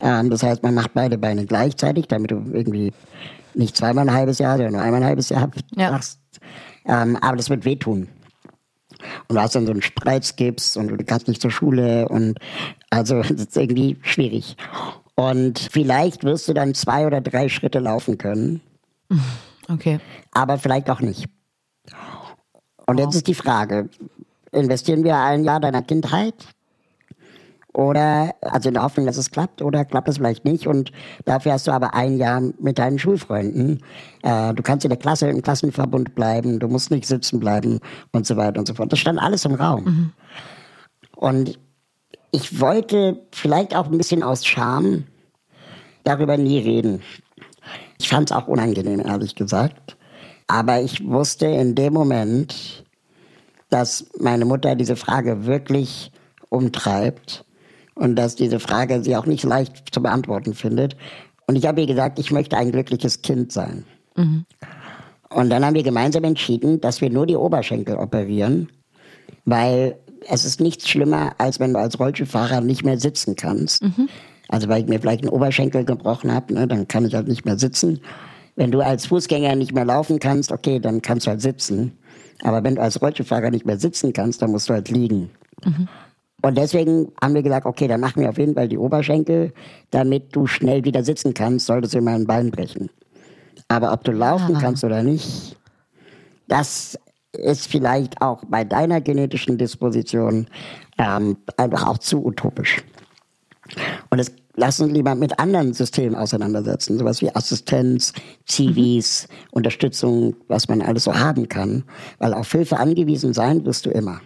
Ähm, das heißt, man macht beide Beine gleichzeitig, damit du irgendwie nicht zweimal ein halbes Jahr, sondern nur einmal ein halbes Jahr Ja. machst. Ähm, aber das wird wehtun. Und du hast dann so einen Spreizgips und du kannst nicht zur Schule und also das ist irgendwie schwierig. Und vielleicht wirst du dann zwei oder drei Schritte laufen können, Okay. aber vielleicht auch nicht. Und jetzt ist die Frage, investieren wir ein Jahr deiner Kindheit oder, also in der Hoffnung, dass es klappt, oder klappt es vielleicht nicht. Und dafür hast du aber ein Jahr mit deinen Schulfreunden. Äh, du kannst in der Klasse, im Klassenverbund bleiben, du musst nicht sitzen bleiben und so weiter und so fort. Das stand alles im Raum. Mhm. Und ich wollte vielleicht auch ein bisschen aus Scham darüber nie reden. Ich fand es auch unangenehm, ehrlich gesagt. Aber ich wusste in dem Moment, dass meine Mutter diese Frage wirklich umtreibt und dass diese Frage sie auch nicht leicht zu beantworten findet. Und ich habe ihr gesagt, ich möchte ein glückliches Kind sein. Mhm. Und dann haben wir gemeinsam entschieden, dass wir nur die Oberschenkel operieren, weil es ist nichts schlimmer, als wenn du als Rollstuhlfahrer nicht mehr sitzen kannst. Mhm. Also weil ich mir vielleicht einen Oberschenkel gebrochen habe, ne, dann kann ich halt nicht mehr sitzen. Wenn du als Fußgänger nicht mehr laufen kannst, okay, dann kannst du halt sitzen. Aber wenn du als Rollstuhlfahrer nicht mehr sitzen kannst, dann musst du halt liegen. Mhm. Und deswegen haben wir gesagt, okay, dann machen wir auf jeden Fall die Oberschenkel, damit du schnell wieder sitzen kannst, solltest du immer ein Bein brechen. Aber ob du laufen ah. kannst oder nicht, das ist vielleicht auch bei deiner genetischen Disposition ähm, einfach auch zu utopisch. Und es lass uns lieber mit anderen Systemen auseinandersetzen, sowas wie Assistenz, Zivis, mhm. Unterstützung, was man alles so haben kann. Weil auf Hilfe angewiesen sein wirst du immer.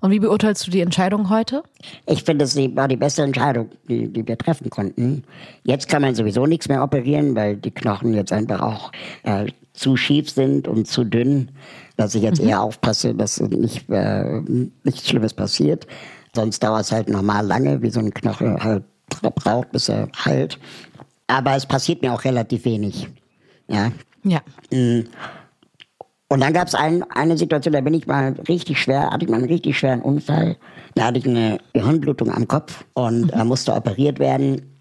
Und wie beurteilst du die Entscheidung heute? Ich finde, es war die beste Entscheidung, die, die wir treffen konnten. Jetzt kann man sowieso nichts mehr operieren, weil die Knochen jetzt einfach auch äh, zu schief sind und zu dünn, dass ich jetzt mhm. eher aufpasse, dass nicht, äh, nichts Schlimmes passiert. Sonst dauert es halt normal lange, wie so ein Knochen halt braucht, bis er heilt. Aber es passiert mir auch relativ wenig. Ja. Ja. Mm. Und dann gab es ein, eine Situation, da bin ich mal richtig schwer, hatte ich mal einen richtig schweren Unfall. Da hatte ich eine Gehirnblutung am Kopf und mhm. musste operiert werden.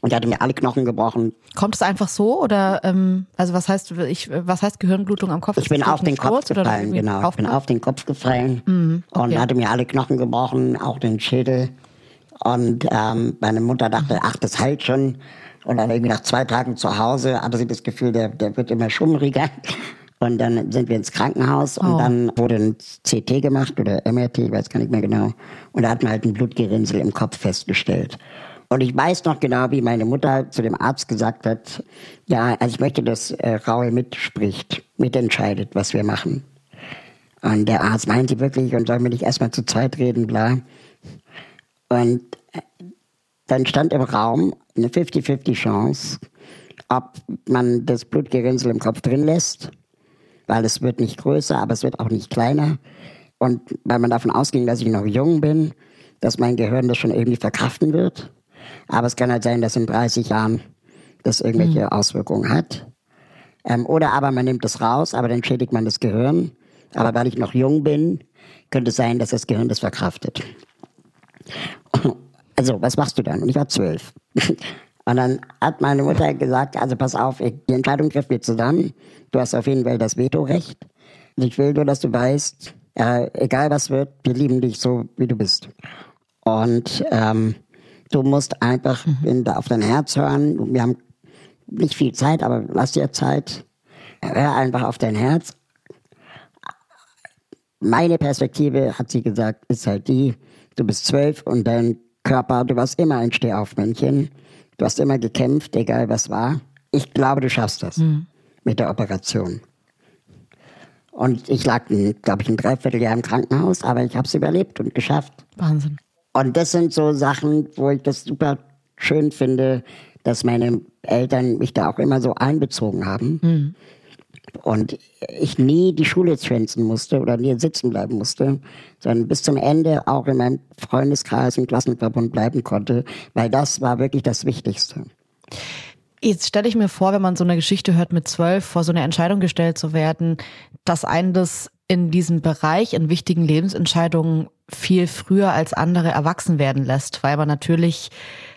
Und er hatte mir alle Knochen gebrochen. Kommt es einfach so oder ähm, also was heißt ich was heißt Gehirnblutung am Kopf? Ich bin auf den Kopf gefallen, genau. Ich bin auf den Kopf gefallen mhm. und ja. hatte mir alle Knochen gebrochen, auch den Schädel. Und ähm, meine Mutter dachte, ach, das heilt schon. Und dann irgendwie nach zwei Tagen zu Hause hatte sie das Gefühl, der, der wird immer schummriger. Und dann sind wir ins Krankenhaus und oh. dann wurde ein CT gemacht oder MRT, ich weiß gar nicht mehr genau. Und da hat man halt ein Blutgerinnsel im Kopf festgestellt. Und ich weiß noch genau, wie meine Mutter zu dem Arzt gesagt hat, ja, also ich möchte, dass äh, Raul mitspricht, mitentscheidet, was wir machen. Und der Arzt meinte wirklich, und soll mir nicht erstmal zu zweit reden, bla. Und äh, dann stand im Raum eine 50-50 Chance, ob man das Blutgerinnsel im Kopf drin lässt weil es wird nicht größer, aber es wird auch nicht kleiner. Und weil man davon ausging, dass ich noch jung bin, dass mein Gehirn das schon irgendwie verkraften wird. Aber es kann halt sein, dass in 30 Jahren das irgendwelche mhm. Auswirkungen hat. Ähm, oder aber man nimmt es raus, aber dann schädigt man das Gehirn. Aber weil ich noch jung bin, könnte es sein, dass das Gehirn das verkraftet. Also, was machst du dann? Und ich war zwölf. Und dann hat meine Mutter gesagt, also pass auf, die Entscheidung trifft wir zusammen. Du hast auf jeden Fall das Vetorecht. Und ich will nur, dass du weißt, äh, egal was wird, wir lieben dich so, wie du bist. Und ähm, du musst einfach mhm. auf dein Herz hören. Wir haben nicht viel Zeit, aber lass dir Zeit. Hör einfach auf dein Herz. Meine Perspektive, hat sie gesagt, ist halt die, du bist zwölf und dein Körper, du warst immer ein Stehaufmännchen. Du hast immer gekämpft, egal was war. Ich glaube, du schaffst das mhm. Mit der Operation. Und ich lag, glaube ich, ein Dreivierteljahr im Krankenhaus, aber ich habe es überlebt und geschafft. Wahnsinn. Und das sind so Sachen, wo ich das super schön finde, dass meine Eltern mich da auch immer so einbezogen haben. Mhm. Und ich nie die Schule schwänzen musste oder nie sitzen bleiben musste, sondern bis zum Ende auch in meinem Freundeskreis und Klassenverbund bleiben konnte, weil das war wirklich das Wichtigste. Jetzt stelle ich mir vor, wenn man so eine Geschichte hört mit zwölf, vor so eine Entscheidung gestellt zu werden, dass einen das in diesem Bereich, in wichtigen Lebensentscheidungen viel früher als andere erwachsen werden lässt, weil man natürlich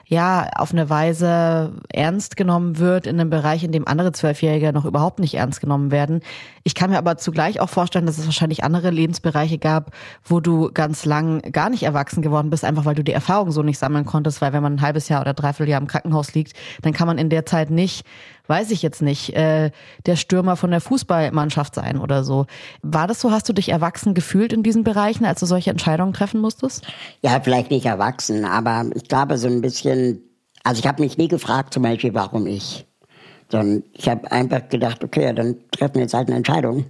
ja auf eine Weise ernst genommen wird in einem Bereich, in dem andere Zwölfjährige noch überhaupt nicht ernst genommen werden. Ich kann mir aber zugleich auch vorstellen, dass es wahrscheinlich andere Lebensbereiche gab, wo du ganz lang gar nicht erwachsen geworden bist, einfach weil du die Erfahrung so nicht sammeln konntest, weil wenn man ein halbes Jahr oder dreiviertel Jahr im Krankenhaus liegt, dann kann man in der Zeit nicht weiß ich jetzt nicht, äh, der Stürmer von der Fußballmannschaft sein oder so. War das so? Hast du dich erwachsen gefühlt in diesen Bereichen, als du solche Entscheidungen treffen musstest? Ja, vielleicht nicht erwachsen, aber ich glaube so ein bisschen, also ich habe mich nie gefragt zum Beispiel, warum ich. Sondern ich habe einfach gedacht, okay, dann treffen wir jetzt halt eine Entscheidung.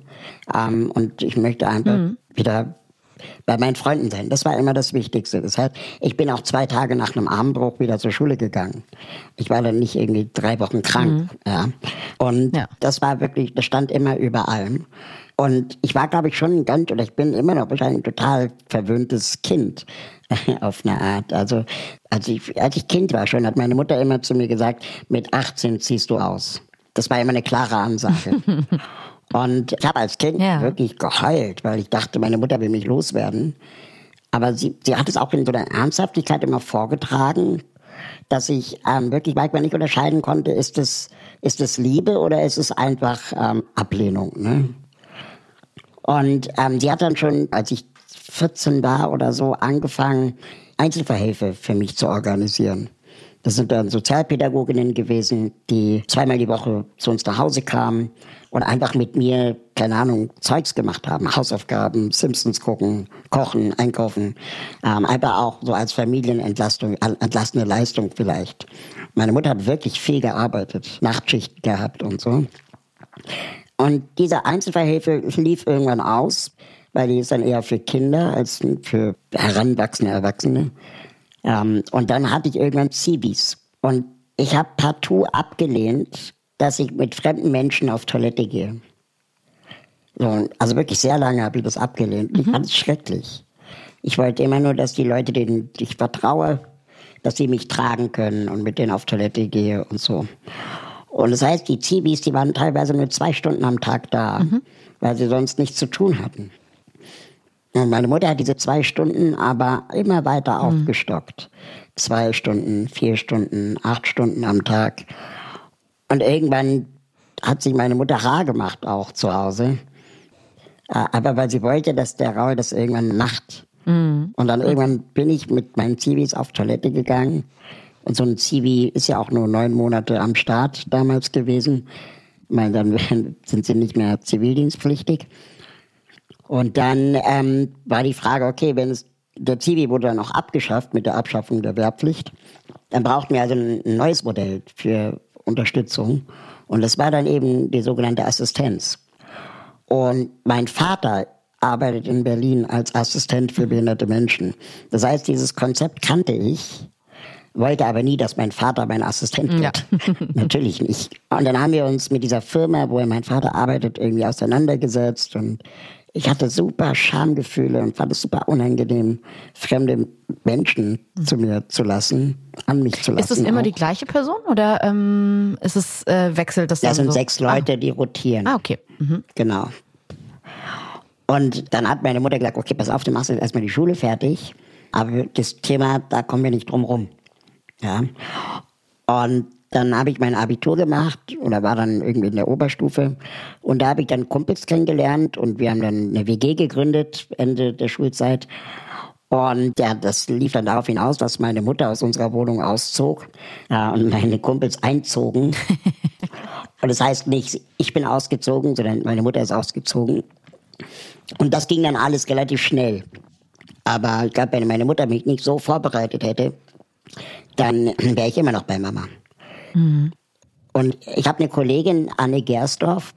Ähm, und ich möchte einfach mhm. wieder bei meinen Freunden sein. Das war immer das Wichtigste. Das heißt, ich bin auch zwei Tage nach einem Armbruch wieder zur Schule gegangen. Ich war dann nicht irgendwie drei Wochen krank. Mhm. Ja. Und ja. das war wirklich, das stand immer über allem. Und ich war, glaube ich, schon ein ganz, oder ich bin immer noch wahrscheinlich ein total verwöhntes Kind auf eine Art. Also als ich, als ich Kind war schon, hat meine Mutter immer zu mir gesagt, mit 18 ziehst du aus. Das war immer eine klare Ansage. Und ich habe als Kind ja. wirklich geheult, weil ich dachte, meine Mutter will mich loswerden. Aber sie, sie hat es auch in so einer Ernsthaftigkeit immer vorgetragen, dass ich ähm, wirklich manchmal nicht unterscheiden konnte, ist es, ist es Liebe oder ist es einfach ähm, Ablehnung. Ne? Und ähm, sie hat dann schon, als ich 14 war oder so, angefangen, Einzelverhilfe für mich zu organisieren. Das sind dann Sozialpädagoginnen gewesen, die zweimal die Woche zu uns nach Hause kamen und einfach mit mir, keine Ahnung, Zeugs gemacht haben. Hausaufgaben, Simpsons gucken, kochen, einkaufen. Ähm, einfach auch so als Familienentlastung, entlastende Leistung vielleicht. Meine Mutter hat wirklich viel gearbeitet, Nachtschichten gehabt und so. Und diese Einzelverhilfe lief irgendwann aus, weil die ist dann eher für Kinder als für heranwachsende Erwachsene. Ähm, und dann hatte ich irgendwann Zivis. Und ich habe partout abgelehnt, dass ich mit fremden Menschen auf Toilette gehe. So, also wirklich sehr lange habe ich das abgelehnt. Mhm. Ich fand es schrecklich. Ich wollte immer nur, dass die Leute, denen ich vertraue, dass sie mich tragen können und mit denen auf Toilette gehe und so. Und das heißt, die Zivis, die waren teilweise nur zwei Stunden am Tag da, mhm. weil sie sonst nichts zu tun hatten. Meine Mutter hat diese zwei Stunden aber immer weiter mhm. aufgestockt. Zwei Stunden, vier Stunden, acht Stunden am Tag. Und irgendwann hat sich meine Mutter rar gemacht, auch zu Hause. Äh, aber weil sie wollte, dass der Raul das irgendwann macht. Mhm. Und dann irgendwann bin ich mit meinen Zivis auf Toilette gegangen. Und so ein Zivi ist ja auch nur neun Monate am Start damals gewesen. Ich meine, dann sind sie nicht mehr zivildienstpflichtig. Und dann ähm, war die Frage, okay, wenn es der Zivi wurde dann auch abgeschafft mit der Abschaffung der Wehrpflicht, dann brauchten wir also ein neues Modell für Unterstützung. Und das war dann eben die sogenannte Assistenz. Und mein Vater arbeitet in Berlin als Assistent für behinderte Menschen. Das heißt, dieses Konzept kannte ich, wollte aber nie, dass mein Vater mein Assistent wird. Ja. Natürlich nicht. Und dann haben wir uns mit dieser Firma, wo mein Vater arbeitet, irgendwie auseinandergesetzt und ich hatte super Schamgefühle und fand es super unangenehm, fremde Menschen mhm. zu mir zu lassen, an mich zu lassen. Ist es immer auch. die gleiche Person oder ähm, ist es äh, wechselt das? Das sind so? sechs Leute, ah. die rotieren. Ah, okay. Mhm. Genau. Und dann hat meine Mutter gesagt, okay, pass auf, du machst jetzt erstmal die Schule fertig. Aber das Thema, da kommen wir nicht drum rum. Ja. Und dann habe ich mein Abitur gemacht oder war dann irgendwie in der Oberstufe. Und da habe ich dann Kumpels kennengelernt und wir haben dann eine WG gegründet, Ende der Schulzeit. Und ja, das lief dann darauf hinaus, dass meine Mutter aus unserer Wohnung auszog ja, und meine Kumpels einzogen. und das heißt nicht, ich bin ausgezogen, sondern meine Mutter ist ausgezogen. Und das ging dann alles relativ schnell. Aber ich glaube, wenn meine Mutter mich nicht so vorbereitet hätte, dann wäre ich immer noch bei Mama. Mhm. Und ich habe eine Kollegin, Anne Gersdorf,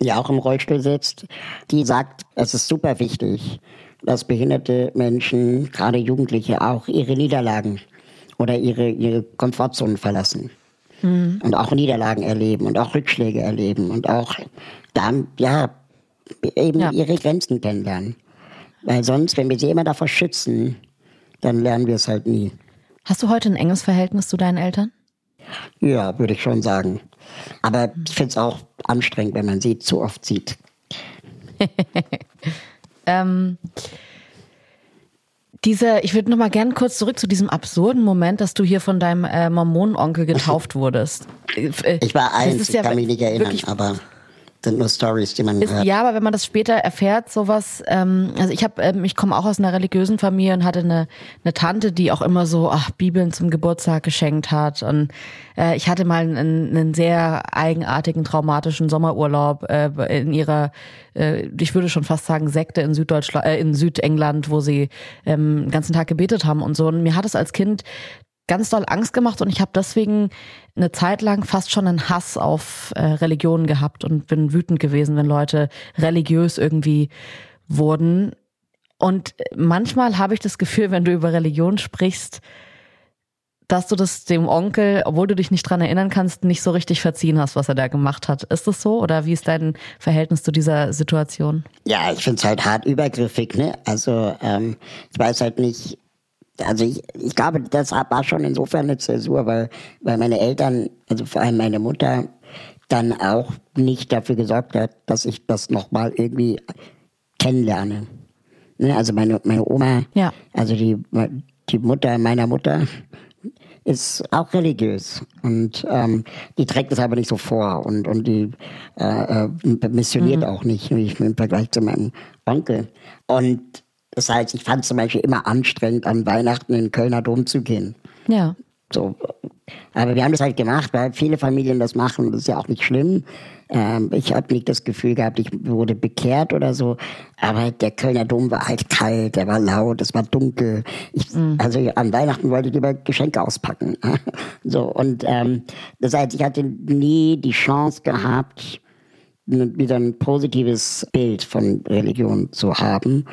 die auch im Rollstuhl sitzt, die sagt, es ist super wichtig, dass behinderte Menschen, gerade Jugendliche, auch ihre Niederlagen oder ihre, ihre Komfortzonen verlassen. Mhm. Und auch Niederlagen erleben und auch Rückschläge erleben und auch dann, ja, eben ja. ihre Grenzen kennenlernen. Weil sonst, wenn wir sie immer davor schützen, dann lernen wir es halt nie. Hast du heute ein enges Verhältnis zu deinen Eltern? Ja, würde ich schon sagen. Aber ich finde es auch anstrengend, wenn man sie zu oft sieht. ähm, Diese, ich würde noch mal gern kurz zurück zu diesem absurden Moment, dass du hier von deinem äh, Mormononkel getauft wurdest. Äh, Ich war eins, ist ich ja kann mich nicht erinnern, aber sind nur Stories, die man Ist, hört. ja, aber wenn man das später erfährt, sowas, ähm, also ich habe, ähm, ich komme auch aus einer religiösen Familie und hatte eine, eine Tante, die auch immer so ach, Bibeln zum Geburtstag geschenkt hat. Und äh, ich hatte mal einen, einen sehr eigenartigen, traumatischen Sommerurlaub äh, in ihrer, äh, ich würde schon fast sagen, Sekte in Süddeutschland, äh, in Südengland, wo sie ähm, den ganzen Tag gebetet haben und so. Und mir hat es als Kind ganz doll Angst gemacht und ich habe deswegen eine Zeit lang fast schon einen Hass auf äh, Religionen gehabt und bin wütend gewesen, wenn Leute religiös irgendwie wurden. Und manchmal habe ich das Gefühl, wenn du über Religion sprichst, dass du das dem Onkel, obwohl du dich nicht dran erinnern kannst, nicht so richtig verziehen hast, was er da gemacht hat. Ist das so? Oder wie ist dein Verhältnis zu dieser Situation? Ja, ich finde es halt hart übergriffig, ne? Also, ähm, ich weiß halt nicht, also ich, ich glaube, das war schon insofern eine Zäsur, weil, weil meine Eltern, also vor allem meine Mutter, dann auch nicht dafür gesorgt hat, dass ich das nochmal irgendwie kennenlerne. Ne? Also meine, meine Oma, Ja. also die, die Mutter meiner Mutter, ist auch religiös und ähm, die trägt es aber nicht so vor und und die äh, äh, missioniert auch nicht im Vergleich zu meinem Onkel und das heißt ich fand zum Beispiel immer anstrengend an Weihnachten in den Kölner Dom zu gehen. Ja. so. Aber wir haben das halt gemacht weil viele Familien das machen. Das ist ja auch nicht schlimm. Ähm, ich habe nicht das Gefühl gehabt ich wurde bekehrt oder so. Aber der Kölner Dom war halt kalt der war laut es war dunkel. Ich, also an Weihnachten wollte ich lieber Geschenke auspacken. So und ähm, das heißt ich hatte nie die Chance gehabt wieder ein positives Bild von Religion zu haben.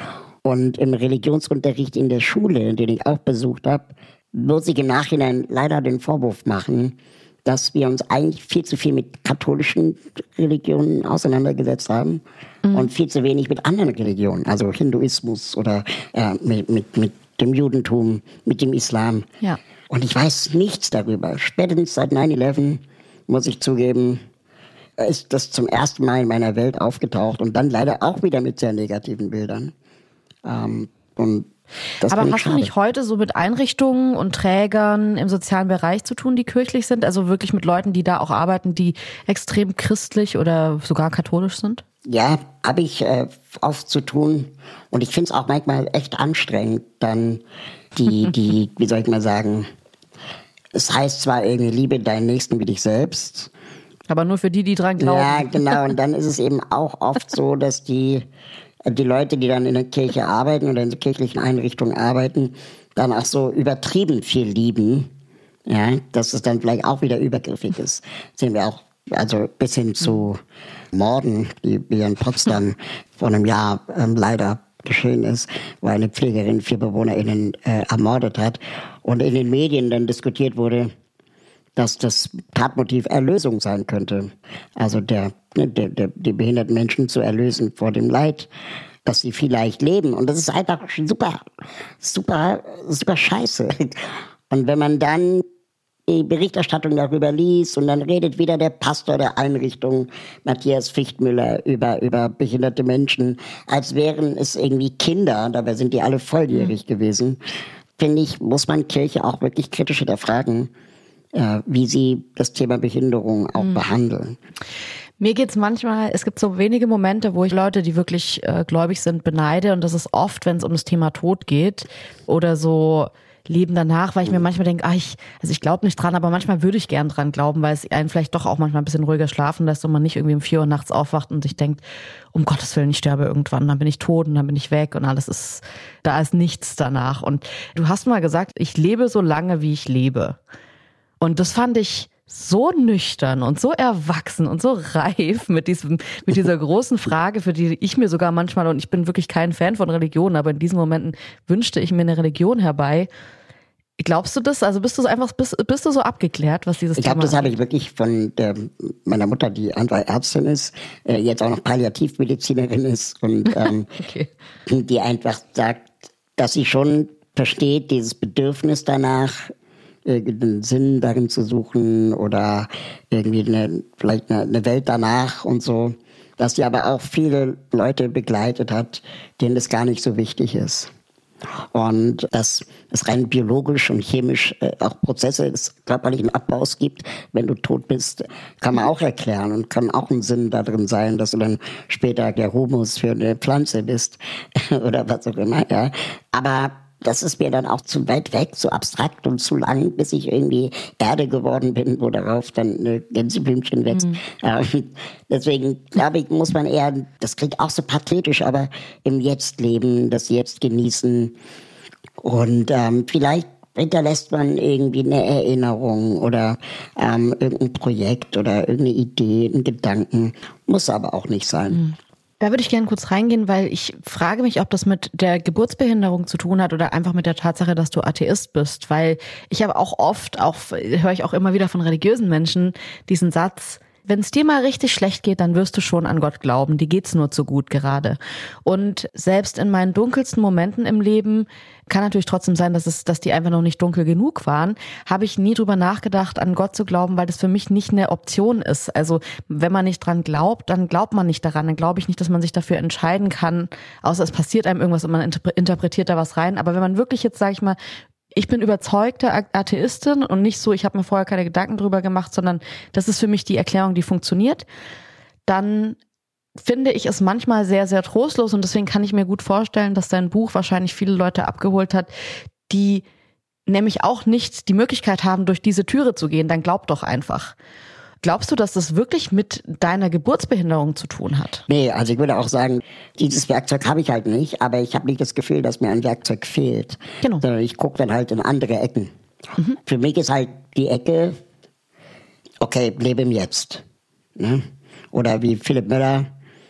Und im Religionsunterricht in der Schule, den ich auch besucht habe, muss ich im Nachhinein leider den Vorwurf machen, dass wir uns eigentlich viel zu viel mit katholischen Religionen auseinandergesetzt haben und viel zu wenig mit anderen Religionen, also Hinduismus oder äh, mit, mit, mit dem Judentum, mit dem Islam. Ja. Und ich weiß nichts darüber. Spätestens seit 9-11 muss ich zugeben, ist das zum ersten Mal in meiner Welt aufgetaucht und dann leider auch wieder mit sehr negativen Bildern. Ähm, und das Aber hast du nicht heute so mit Einrichtungen und Trägern im sozialen Bereich zu tun, die kirchlich sind? Also wirklich mit Leuten, die da auch arbeiten, die extrem christlich oder sogar katholisch sind? Ja, habe ich äh, oft zu tun. Und ich finde es auch manchmal echt anstrengend, dann die, die, wie soll ich mal sagen, es heißt zwar irgendwie, liebe deinen Nächsten wie dich selbst. Aber nur für die, die dran glauben. Ja, genau. Und dann ist es eben auch oft so, dass die, die Leute, die dann in der Kirche arbeiten oder in so kirchlichen Einrichtungen arbeiten, dann auch so übertrieben viel lieben. Ja, dass es dann vielleicht auch wieder übergriffig ist. Sehen wir auch, also bis hin zu Morden, die hier in Potsdam vor einem Jahr ähm, leider geschehen ist, wo eine Pflegerin vier BewohnerInnen äh, ermordet hat und in den Medien dann diskutiert wurde, dass das Tatmotiv Erlösung sein könnte. Also der, der, der, die behinderten Menschen zu erlösen vor dem Leid, dass sie vielleicht leben. Und das ist einfach super, super, super scheiße. Und wenn man dann die Berichterstattung darüber liest und dann redet wieder der Pastor der Einrichtung, Matthias Fichtmüller, über, über behinderte Menschen, als wären es irgendwie Kinder, dabei sind die alle volljährig gewesen, finde ich, muss man Kirche auch wirklich kritisch hinterfragen, wie sie das Thema Behinderung auch behandeln. Mir geht's manchmal, es gibt so wenige Momente, wo ich Leute, die wirklich äh, gläubig sind, beneide. Und das ist oft, wenn es um das Thema Tod geht oder so Leben danach, weil ich mir manchmal denke, ah, ich, also ich glaube nicht dran, aber manchmal würde ich gern dran glauben, weil es einen vielleicht doch auch manchmal ein bisschen ruhiger schlafen lässt und man nicht irgendwie um vier Uhr nachts aufwacht und sich denkt, um Gottes Willen, ich sterbe irgendwann, dann bin ich tot und dann bin ich weg und alles ist, da ist nichts danach. Und du hast mal gesagt, ich lebe so lange, wie ich lebe. Und das fand ich so nüchtern und so erwachsen und so reif mit diesem, mit dieser großen Frage, für die ich mir sogar manchmal, und ich bin wirklich kein Fan von Religionen, aber in diesen Momenten wünschte ich mir eine Religion herbei. Glaubst du das? Also bist du so einfach, bist, bist du so abgeklärt, was dieses Ich Thema glaube, das habe ich wirklich von der, meiner Mutter, die einfach Ärztin ist, äh, jetzt auch noch Palliativmedizinerin ist und ähm, Okay. die einfach sagt, dass sie schon versteht, dieses Bedürfnis danach, irgendeinen Sinn darin zu suchen oder irgendwie eine, vielleicht eine, Welt danach und so. Dass sie aber auch viele Leute begleitet hat, denen das gar nicht so wichtig ist. Und dass es rein biologisch und chemisch äh, auch Prozesse des körperlichen Abbaus gibt, wenn du tot bist, kann man auch erklären und kann auch ein Sinn darin sein, dass du dann später der Humus für eine Pflanze bist oder was auch immer. Ja. Aber das ist mir dann auch zu weit weg, zu abstrakt und zu lang, bis ich irgendwie Erde geworden bin, wo darauf dann eine Gänseblümchen wächst. Mhm. Ähm, deswegen glaube ich, muss man eher, das klingt auch so pathetisch, aber im Jetzt leben, das Jetzt genießen und ähm, vielleicht hinterlässt man irgendwie eine Erinnerung oder ähm, irgendein Projekt oder irgendeine Idee, einen Gedanken. Muss aber auch nicht sein. Da würde ich gerne kurz reingehen, weil ich frage mich, ob das mit der Geburtsbehinderung zu tun hat oder einfach mit der Tatsache, dass du Atheist bist. Weil ich habe auch oft, auch höre ich auch immer wieder von religiösen Menschen diesen Satz, wenn es dir mal richtig schlecht geht, dann wirst du schon an Gott glauben. Die geht's nur zu gut gerade. Und selbst in meinen dunkelsten Momenten im Leben kann natürlich trotzdem sein, dass es, dass die einfach noch nicht dunkel genug waren. Habe ich nie drüber nachgedacht, an Gott zu glauben, weil das für mich nicht eine Option ist. Also wenn man nicht dran glaubt, dann glaubt man nicht daran. Dann glaube ich nicht, dass man sich dafür entscheiden kann, außer es passiert einem irgendwas und man interpretiert da was rein. Aber wenn man wirklich jetzt, sage ich mal, ich bin überzeugte Atheistin und nicht so, ich habe mir vorher keine Gedanken drüber gemacht, sondern das ist für mich die Erklärung, die funktioniert, dann finde ich es manchmal sehr, sehr trostlos und deswegen kann ich mir gut vorstellen, dass dein Buch wahrscheinlich viele Leute abgeholt hat, die nämlich auch nicht die Möglichkeit haben, durch diese Türe zu gehen, dann glaub doch einfach. Glaubst du, dass das wirklich mit deiner Geburtsbehinderung zu tun hat? Nee, also ich würde auch sagen, dieses Werkzeug habe ich halt nicht, aber ich habe nicht das Gefühl, dass mir ein Werkzeug fehlt. Genau. Sondern ich gucke dann halt in andere Ecken. Mhm. Für mich ist halt die Ecke, okay, lebe im Jetzt. Ne? Oder wie Philipp Müller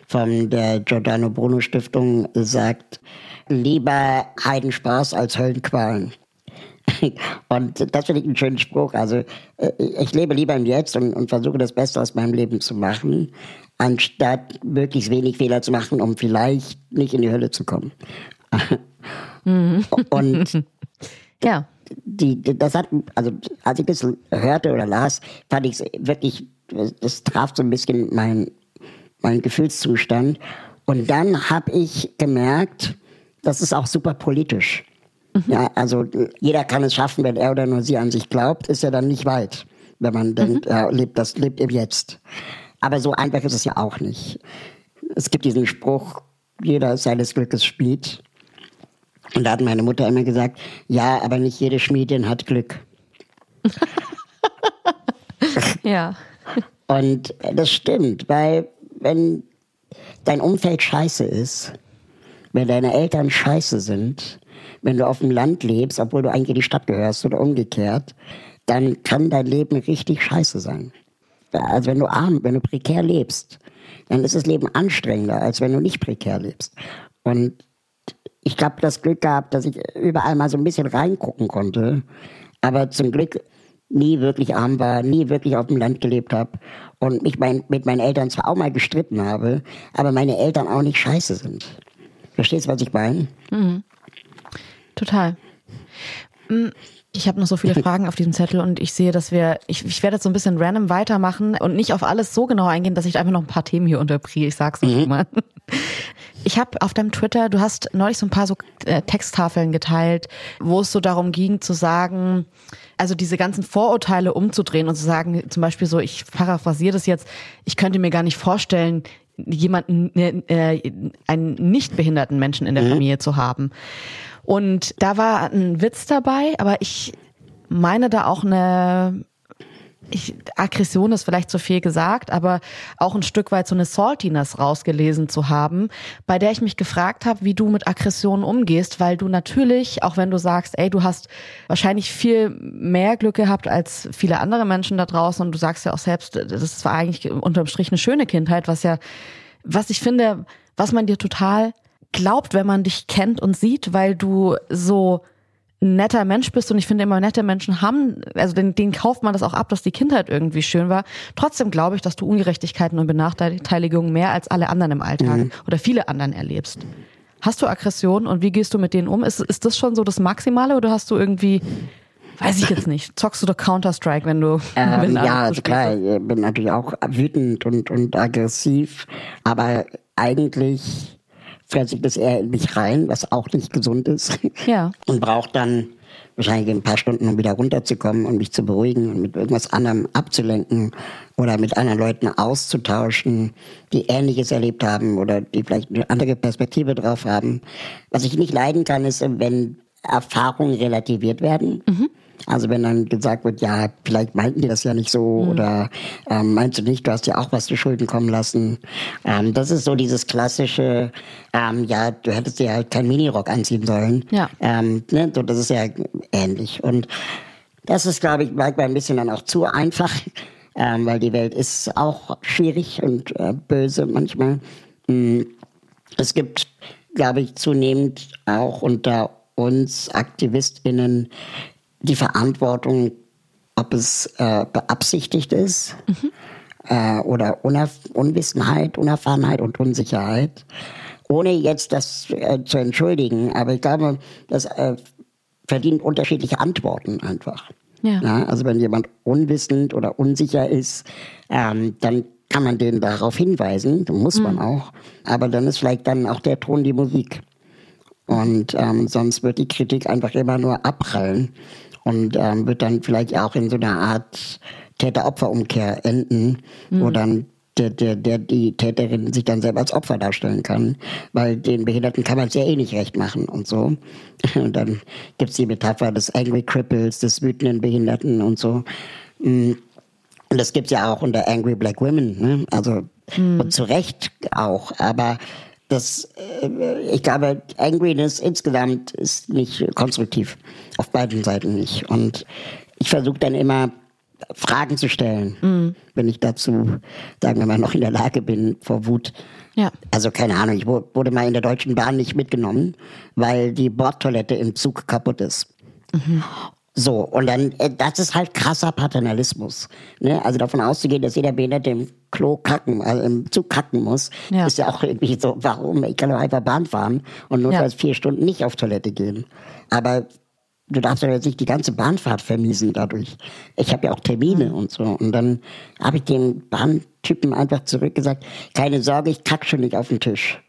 von der Giordano Bruno Stiftung sagt, lieber Heidenspaß als Höllenqualen. Und das finde ich einen schönen Spruch. Also äh, ich lebe lieber im Jetzt und, und versuche das Beste aus meinem Leben zu machen, anstatt möglichst wenig Fehler zu machen, um vielleicht nicht in die Hölle zu kommen. Mhm. Und ja. Die, das hat, also als ich das hörte oder las, fand ich es wirklich, das traf so ein bisschen mein, mein Gefühlszustand. Und dann habe ich gemerkt, das ist auch super politisch. Mhm. Ja, also jeder kann es schaffen, wenn er oder nur sie an sich glaubt, ist er dann nicht weit, wenn man mhm. denkt, er lebt das lebt im Jetzt. Aber so einfach ist es ja auch nicht. Es gibt diesen Spruch, jeder ist seines Glückes Schmied. Und da hat meine Mutter immer gesagt, ja, aber nicht jede Schmiedin hat Glück. ja. Und das stimmt, weil wenn dein Umfeld scheiße ist, wenn deine Eltern scheiße sind, wenn du auf dem Land lebst, obwohl du eigentlich in die Stadt gehörst oder umgekehrt, dann kann dein Leben richtig scheiße sein. Also wenn du arm, wenn du prekär lebst, dann ist das Leben anstrengender, als wenn du nicht prekär lebst. Und ich habe das Glück gehabt, dass ich überall mal so ein bisschen reingucken konnte, aber zum Glück nie wirklich arm war, nie wirklich auf dem Land gelebt habe und mich mein, mit meinen Eltern zwar auch mal gestritten habe, aber meine Eltern auch nicht scheiße sind. Verstehst du, was ich meine? Mhm. Total. Mm, ich habe noch so viele Fragen auf diesem Zettel und ich sehe, dass wir, ich, ich werde jetzt so ein bisschen random weitermachen und nicht auf alles so genau eingehen, dass ich einfach noch ein paar Themen hier unterbringe. Ich sag's mhm. mal. Ich habe auf deinem Twitter, du hast neulich so ein paar so äh, Texttafeln geteilt, wo es so darum ging zu sagen, also diese ganzen Vorurteile umzudrehen und zu sagen, zum Beispiel so, ich paraphrasiere das jetzt, ich könnte mir gar nicht vorstellen, jemanden, äh, einen nicht behinderten Menschen in der mhm. Familie zu haben. Und da war ein Witz dabei, aber ich meine da auch eine ich, Aggression ist vielleicht zu viel gesagt, aber auch ein Stück weit so eine Saltiness rausgelesen zu haben, bei der ich mich gefragt habe, wie du mit Aggressionen umgehst, weil du natürlich, auch wenn du sagst, ey, du hast wahrscheinlich viel mehr Glück gehabt als viele andere Menschen da draußen und du sagst ja auch selbst, das war eigentlich unterm Strich eine schöne Kindheit, was ja, was ich finde, was man dir total glaubt, wenn man dich kennt und sieht, weil du so ein netter Mensch bist und ich finde immer nette Menschen haben, also den, denen kauft man das auch ab, dass die Kindheit irgendwie schön war. Trotzdem glaube ich, dass du Ungerechtigkeiten und Benachteiligungen mehr als alle anderen im Alltag mhm. oder viele anderen erlebst. Hast du Aggression und wie gehst du mit denen um? Ist, ist das schon so das Maximale oder hast du irgendwie Weiß ich jetzt nicht. Zockst du doch Counter-Strike, wenn du. Ähm, ja, also klar, ich bin natürlich auch wütend und, und aggressiv, aber eigentlich fresse ich das eher in mich rein, was auch nicht gesund ist. Ja. Und brauche dann wahrscheinlich ein paar Stunden, um wieder runterzukommen und mich zu beruhigen und mit irgendwas anderem abzulenken oder mit anderen Leuten auszutauschen, die Ähnliches erlebt haben oder die vielleicht eine andere Perspektive drauf haben. Was ich nicht leiden kann, ist, wenn Erfahrungen relativiert werden. Also wenn dann gesagt wird, ja, vielleicht meinten die das ja nicht so oder ähm, meinst du nicht, du hast ja auch was zu Schulden kommen lassen. Ähm, das ist so dieses klassische, ähm, ja, du hättest dir halt keinen Minirock anziehen sollen. Ja. Ähm, ne, so, das ist ja ähnlich. Und das ist, glaube ich, manchmal ein bisschen dann auch zu einfach, ähm, weil die Welt ist auch schwierig und äh, böse manchmal. Mm, Es gibt, glaube ich, zunehmend auch unter uns AktivistInnen die Verantwortung, ob es äh, beabsichtigt ist äh, oder Unerf Unwissenheit, Unerfahrenheit und Unsicherheit, ohne jetzt das äh, zu entschuldigen. Aber ich glaube, das äh, verdient unterschiedliche Antworten einfach. Ja. also wenn jemand unwissend oder unsicher ist, ähm, dann kann man den darauf hinweisen, muss man auch. Aber dann ist vielleicht dann auch der Ton die Musik. Und ähm, sonst wird die Kritik einfach immer nur abprallen und ähm, wird dann vielleicht auch in so einer Art Täter-Opfer-Umkehr enden, wo dann der, der, der die Täterin sich dann selber als Opfer darstellen kann, weil den Behinderten kann man es ja eh nicht recht machen und so. Und dann gibt's die Metapher des Angry Cripples, des wütenden Behinderten und so. Mm. Und das gibt's ja auch unter Angry Black Women, ne? also und zu Recht auch, aber das, äh, ich glaube, Angriness insgesamt ist nicht konstruktiv. Auf beiden Seiten nicht. Und ich versuche dann immer, Fragen zu stellen, wenn ich dazu, sagen wir mal, noch in der Lage bin, vor Wut. Ja. Also keine Ahnung, ich wu- wurde mal in der Deutschen Bahn nicht mitgenommen, weil die Bordtoilette im Zug kaputt ist. So, und dann, äh, das ist halt krasser Paternalismus. Ne? Also davon auszugehen, dass jeder Behinderte im Klo kacken, also im Zug kacken muss, Ja. ist ja auch irgendwie so, warum? Ich kann doch einfach Bahn fahren und notfalls vier Stunden nicht auf Toilette gehen. Aber du darfst doch jetzt nicht die ganze Bahnfahrt vermiesen dadurch. Ich habe ja auch Termine und so. Und dann habe ich dem Bahntypen einfach zurückgesagt, keine Sorge, ich kack schon nicht auf den Tisch.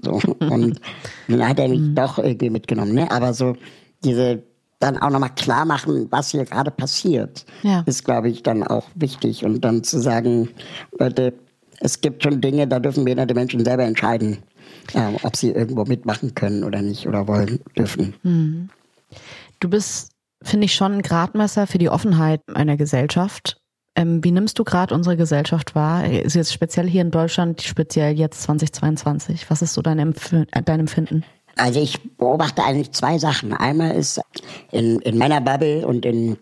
So. Und dann hat er mich doch irgendwie mitgenommen. Ne? Aber so diese dann auch nochmal klar machen, was hier gerade passiert, Ja. ist, glaube ich, dann auch wichtig. Und dann zu sagen, Leute, es gibt schon Dinge, da dürfen behinderte Menschen selber entscheiden, äh, ob sie irgendwo mitmachen können oder nicht oder wollen, dürfen. Du bist, finde ich, schon ein Gradmesser für die Offenheit einer Gesellschaft. Ähm, wie nimmst du gerade unsere Gesellschaft wahr? Ist jetzt speziell hier in Deutschland, speziell jetzt 2022. Was ist so dein, Empf äh, dein Empfinden? Also ich beobachte eigentlich zwei Sachen. Einmal ist in, in meiner Bubble und in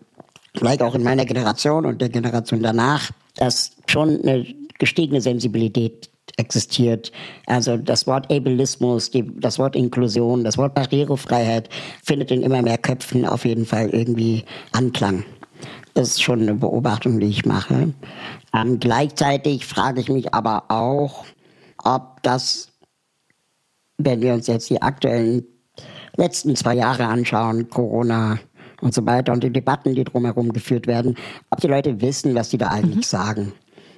vielleicht auch in meiner Generation und der Generation danach, dass schon eine gestiegene Sensibilität existiert. Also das Wort Ableismus, die, das Wort Inklusion, das Wort Barrierefreiheit findet in immer mehr Köpfen auf jeden Fall irgendwie Anklang. Das ist schon eine Beobachtung, die ich mache. Ähm, gleichzeitig frage ich mich aber auch, ob das wenn wir uns jetzt die aktuellen letzten zwei Jahre anschauen, Corona und so weiter und die Debatten, die drumherum geführt werden, ob die Leute wissen, was die da eigentlich sagen.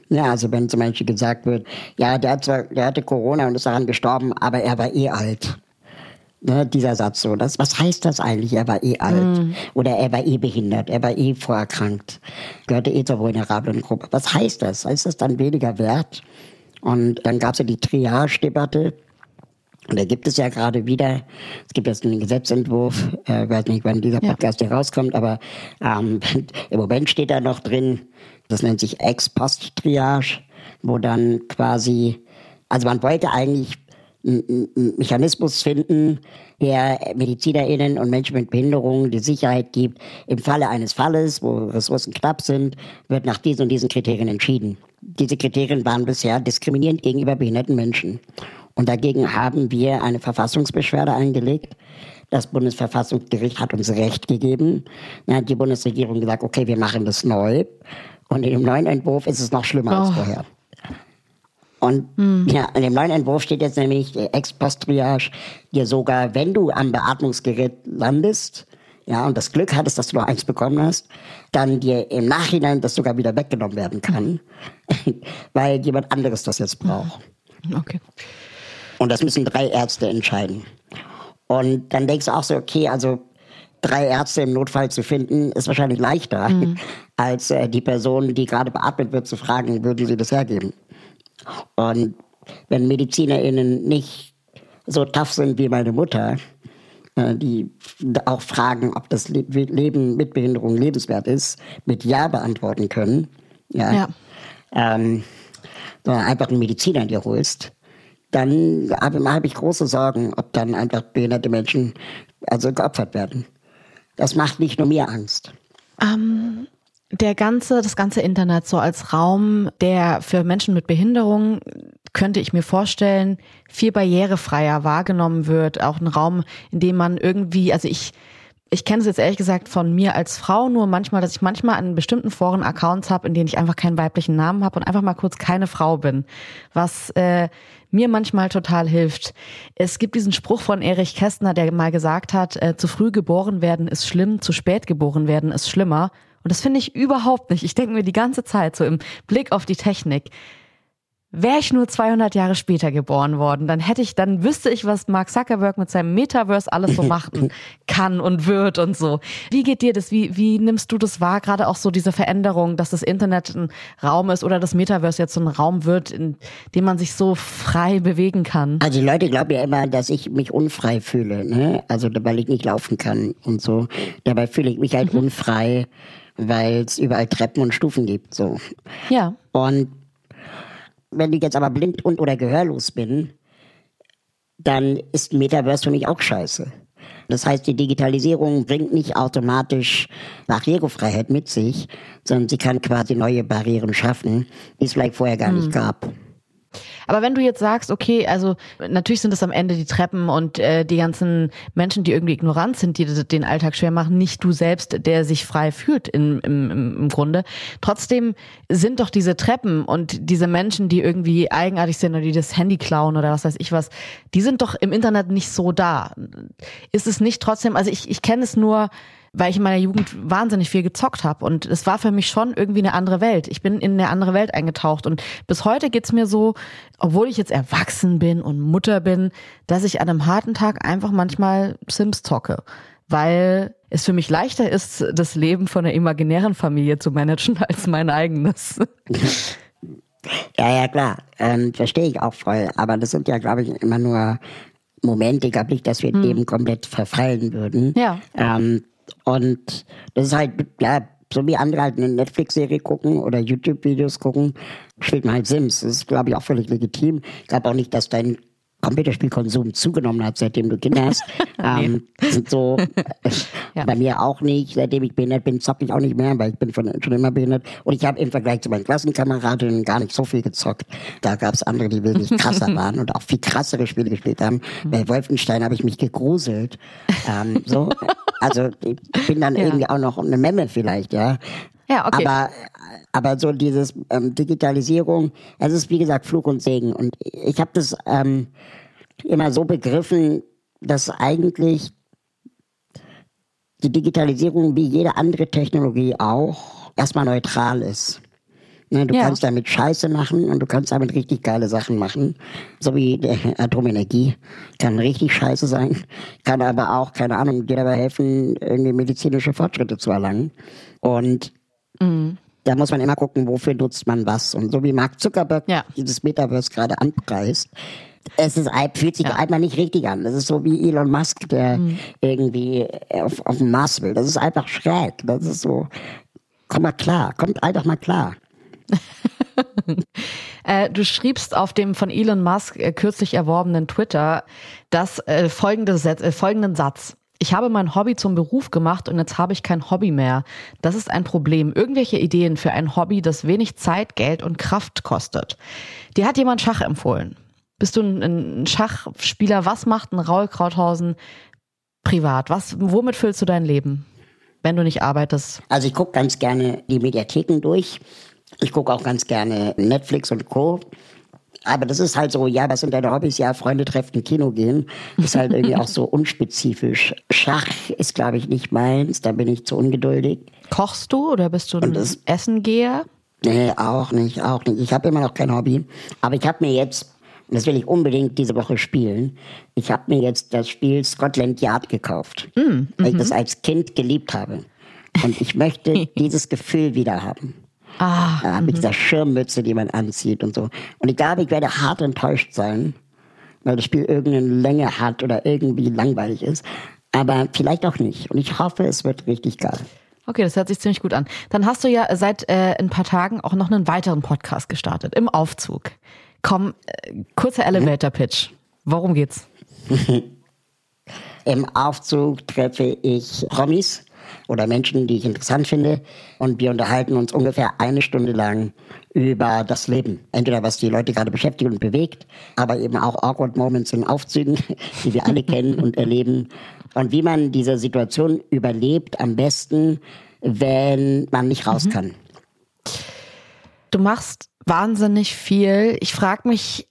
Ja, also wenn zum Beispiel gesagt wird, ja, der, hat zwar, der hatte Corona und ist daran gestorben, aber er war eh alt. Ne, dieser Satz so, das, was heißt das eigentlich? Er war eh alt. Oder er war eh behindert, er war eh vorerkrankt, gehörte eh zur vulnerablen Gruppe. Was heißt das? Ist das dann weniger wert? Und dann gab es ja die Triage-Debatte, und da gibt es ja gerade wieder, es gibt jetzt einen Gesetzentwurf, äh, weiß nicht, wann dieser Ja. Podcast hier rauskommt, aber ähm, im Moment steht da noch drin, das nennt sich Ex-Post-Triage, wo dann quasi, also man wollte eigentlich einen Mechanismus finden, der MedizinerInnen und Menschen mit Behinderungen die Sicherheit gibt, im Falle eines Falles, wo Ressourcen knapp sind, wird nach diesen und diesen Kriterien entschieden. Diese Kriterien waren bisher diskriminierend gegenüber behinderten Menschen. Und dagegen haben wir eine Verfassungsbeschwerde eingelegt. Das Bundesverfassungsgericht hat uns Recht gegeben. Dann hat die Bundesregierung gesagt, okay, wir machen das neu. Und in dem neuen Entwurf ist es noch schlimmer als Oh. vorher. Und ja, in dem neuen Entwurf steht jetzt nämlich äh, Ex-Post-Triage, dir sogar, wenn du am Beatmungsgerät landest, ja, und das Glück hattest, dass du noch eins bekommen hast, dann dir im Nachhinein das sogar wieder weggenommen werden kann, weil jemand anderes das jetzt braucht. Okay. Und das müssen drei Ärzte entscheiden. Und dann denkst du auch so, okay, also drei Ärzte im Notfall zu finden, ist wahrscheinlich leichter, mhm. als äh, die Person, die gerade beatmet wird, zu fragen, würden sie das hergeben. Und wenn MedizinerInnen nicht so tough sind wie meine Mutter, äh, die auch fragen, ob das Leben mit Behinderung lebenswert ist, mit Ja beantworten können, ja, ja. Ähm, einfach einen Mediziner dir holst, dann habe hab ich große Sorgen, ob dann einfach behinderte Menschen also geopfert werden. Das macht nicht nur mir Angst. Ähm, der ganze, das ganze Internet so als Raum, der für Menschen mit Behinderung, könnte ich mir vorstellen, viel barrierefreier wahrgenommen wird. Auch ein Raum, in dem man irgendwie, also ich, ich kenne es jetzt ehrlich gesagt von mir als Frau nur manchmal, dass ich manchmal an bestimmten Foren Accounts habe, in denen ich einfach keinen weiblichen Namen habe und einfach mal kurz keine Frau bin. Was äh, mir manchmal total hilft. Es gibt diesen Spruch von Erich Kästner, der mal gesagt hat, äh, zu früh geboren werden ist schlimm, zu spät geboren werden ist schlimmer. Und das finde ich überhaupt nicht. Ich denke mir die ganze Zeit so im Blick auf die Technik. Wäre ich nur 200 Jahre später geboren worden, dann hätte ich, dann wüsste ich, was Mark Zuckerberg mit seinem Metaverse alles so machen kann und wird und so. Wie geht dir das? Wie, wie nimmst du das wahr? Gerade auch so diese Veränderung, dass das Internet ein Raum ist oder das Metaverse jetzt so ein Raum wird, in dem man sich so frei bewegen kann. Also die Leute glauben ja immer, dass ich mich unfrei fühle, ne? Also weil ich nicht laufen kann und so. Dabei fühle ich mich halt mhm. unfrei, weil es überall Treppen und Stufen gibt, so. Ja. Und wenn ich jetzt aber blind und oder gehörlos bin, dann ist Metaverse für mich auch scheiße. Das heißt, die Digitalisierung bringt nicht automatisch Barrierefreiheit mit sich, sondern sie kann quasi neue Barrieren schaffen, die es vielleicht vorher gar hm. nicht gab. Aber wenn du jetzt sagst, okay, also natürlich sind es am Ende die Treppen und äh, die ganzen Menschen, die irgendwie ignorant sind, die den Alltag schwer machen, nicht du selbst, der sich frei fühlt in, im, im Grunde. Trotzdem sind doch diese Treppen und diese Menschen, die irgendwie eigenartig sind oder die das Handy klauen oder was weiß ich was, die sind doch im Internet nicht so da. Ist es nicht trotzdem, also ich, ich kenne es nur, weil ich in meiner Jugend wahnsinnig viel gezockt habe und es war für mich schon irgendwie eine andere Welt. Ich bin in eine andere Welt eingetaucht und bis heute geht's mir so, obwohl ich jetzt erwachsen bin und Mutter bin, dass ich an einem harten Tag einfach manchmal Sims zocke, weil es für mich leichter ist, das Leben von einer imaginären Familie zu managen als mein eigenes. Ja, ja, klar. Ähm, Verstehe ich auch voll. Aber das sind ja, glaube ich, immer nur Momente. Ich glaube nicht, dass wir hm. dem komplett verfallen würden. Ja. Ähm, und das ist halt, ja, so wie andere halt eine Netflix-Serie gucken oder YouTube-Videos gucken, spielt man halt Sims. Das ist, glaube ich, auch völlig legitim. Ich glaube auch nicht, dass dein Computerspielkonsum zugenommen hat, seitdem du Kinder hast. ähm, sind so ja. bei mir auch nicht. Seitdem ich behindert bin, zocke ich auch nicht mehr, weil ich bin von, schon immer behindert. Und ich habe im Vergleich zu meinen Klassenkameradinnen gar nicht so viel gezockt. Da gab es andere, die wesentlich krasser waren und auch viel krassere Spiele gespielt haben. Bei Wolfenstein habe ich mich gegruselt. Ähm, so. Also ich bin dann ja. irgendwie auch noch eine Memme vielleicht, ja. Ja, okay. Aber, aber so dieses ähm, Digitalisierung, es ist wie gesagt Fluch und Segen. Und ich habe das ähm, immer so begriffen, dass eigentlich die Digitalisierung wie jede andere Technologie auch erstmal neutral ist. Ne, du ja. kannst damit Scheiße machen und du kannst damit richtig geile Sachen machen. So wie Atomenergie. Kann richtig scheiße sein. Kann aber auch, keine Ahnung, dir dabei helfen, irgendwie medizinische Fortschritte zu erlangen. Und mhm. da muss man immer gucken, wofür nutzt man was. Und so wie Mark Zuckerberg ja. dieses Metaverse gerade anpreist, es ist, fühlt sich ja. einmal nicht richtig an. Das ist so wie Elon Musk, der mhm. irgendwie auf, auf den Mars will. Das ist einfach schräg. Das ist so, komm mal klar, kommt einfach mal klar. äh, du schriebst auf dem von Elon Musk äh, kürzlich erworbenen Twitter das äh, folgende Set, äh, folgenden Satz. Ich habe mein Hobby zum Beruf gemacht und jetzt habe ich kein Hobby mehr. Das ist ein Problem. Irgendwelche Ideen für ein Hobby, das wenig Zeit, Geld und Kraft kostet. Dir hat jemand Schach empfohlen. Bist du ein, Schachspieler? Was macht ein Raul Krauthausen privat? Was, womit füllst du dein Leben, wenn du nicht arbeitest? Also ich gucke ganz gerne die Mediatheken durch ich gucke auch ganz gerne Netflix und Co. Aber das ist halt so, ja, was sind deine Hobbys? Ja, Freunde treffen, Kino gehen. Ist halt irgendwie auch so unspezifisch. Schach ist, glaube ich, nicht meins. Da bin ich zu ungeduldig. Kochst du oder bist du ein Essengeher? Nee, auch nicht, auch nicht. Ich habe immer noch kein Hobby. Aber ich habe mir jetzt das will ich unbedingt diese Woche spielen. Ich habe mir jetzt das Spiel Scotland Yard gekauft, weil ich das als Kind geliebt habe. Und ich möchte dieses Gefühl wieder haben. Ah, Ja, mit dieser Schirmmütze, die man anzieht und so. Und ich glaube, ich werde hart enttäuscht sein, weil das Spiel irgendeine Länge hat oder irgendwie langweilig ist. Aber vielleicht auch nicht. Und ich hoffe, es wird richtig geil. okay, das hört sich ziemlich gut an. Dann hast du ja seit äh, ein paar Tagen auch noch einen weiteren Podcast gestartet, im Aufzug. Komm, äh, kurzer Elevator Pitch. Worum geht's? Im Aufzug treffe ich Promis oder Menschen, die ich interessant finde. Und wir unterhalten uns ungefähr eine Stunde lang über das Leben. Entweder was die Leute gerade beschäftigt und bewegt, aber eben auch awkward Moments in Aufzügen, die wir alle kennen und erleben. Und wie man diese Situation überlebt, am besten, wenn man nicht raus kann. Du machst wahnsinnig viel. Ich frage mich,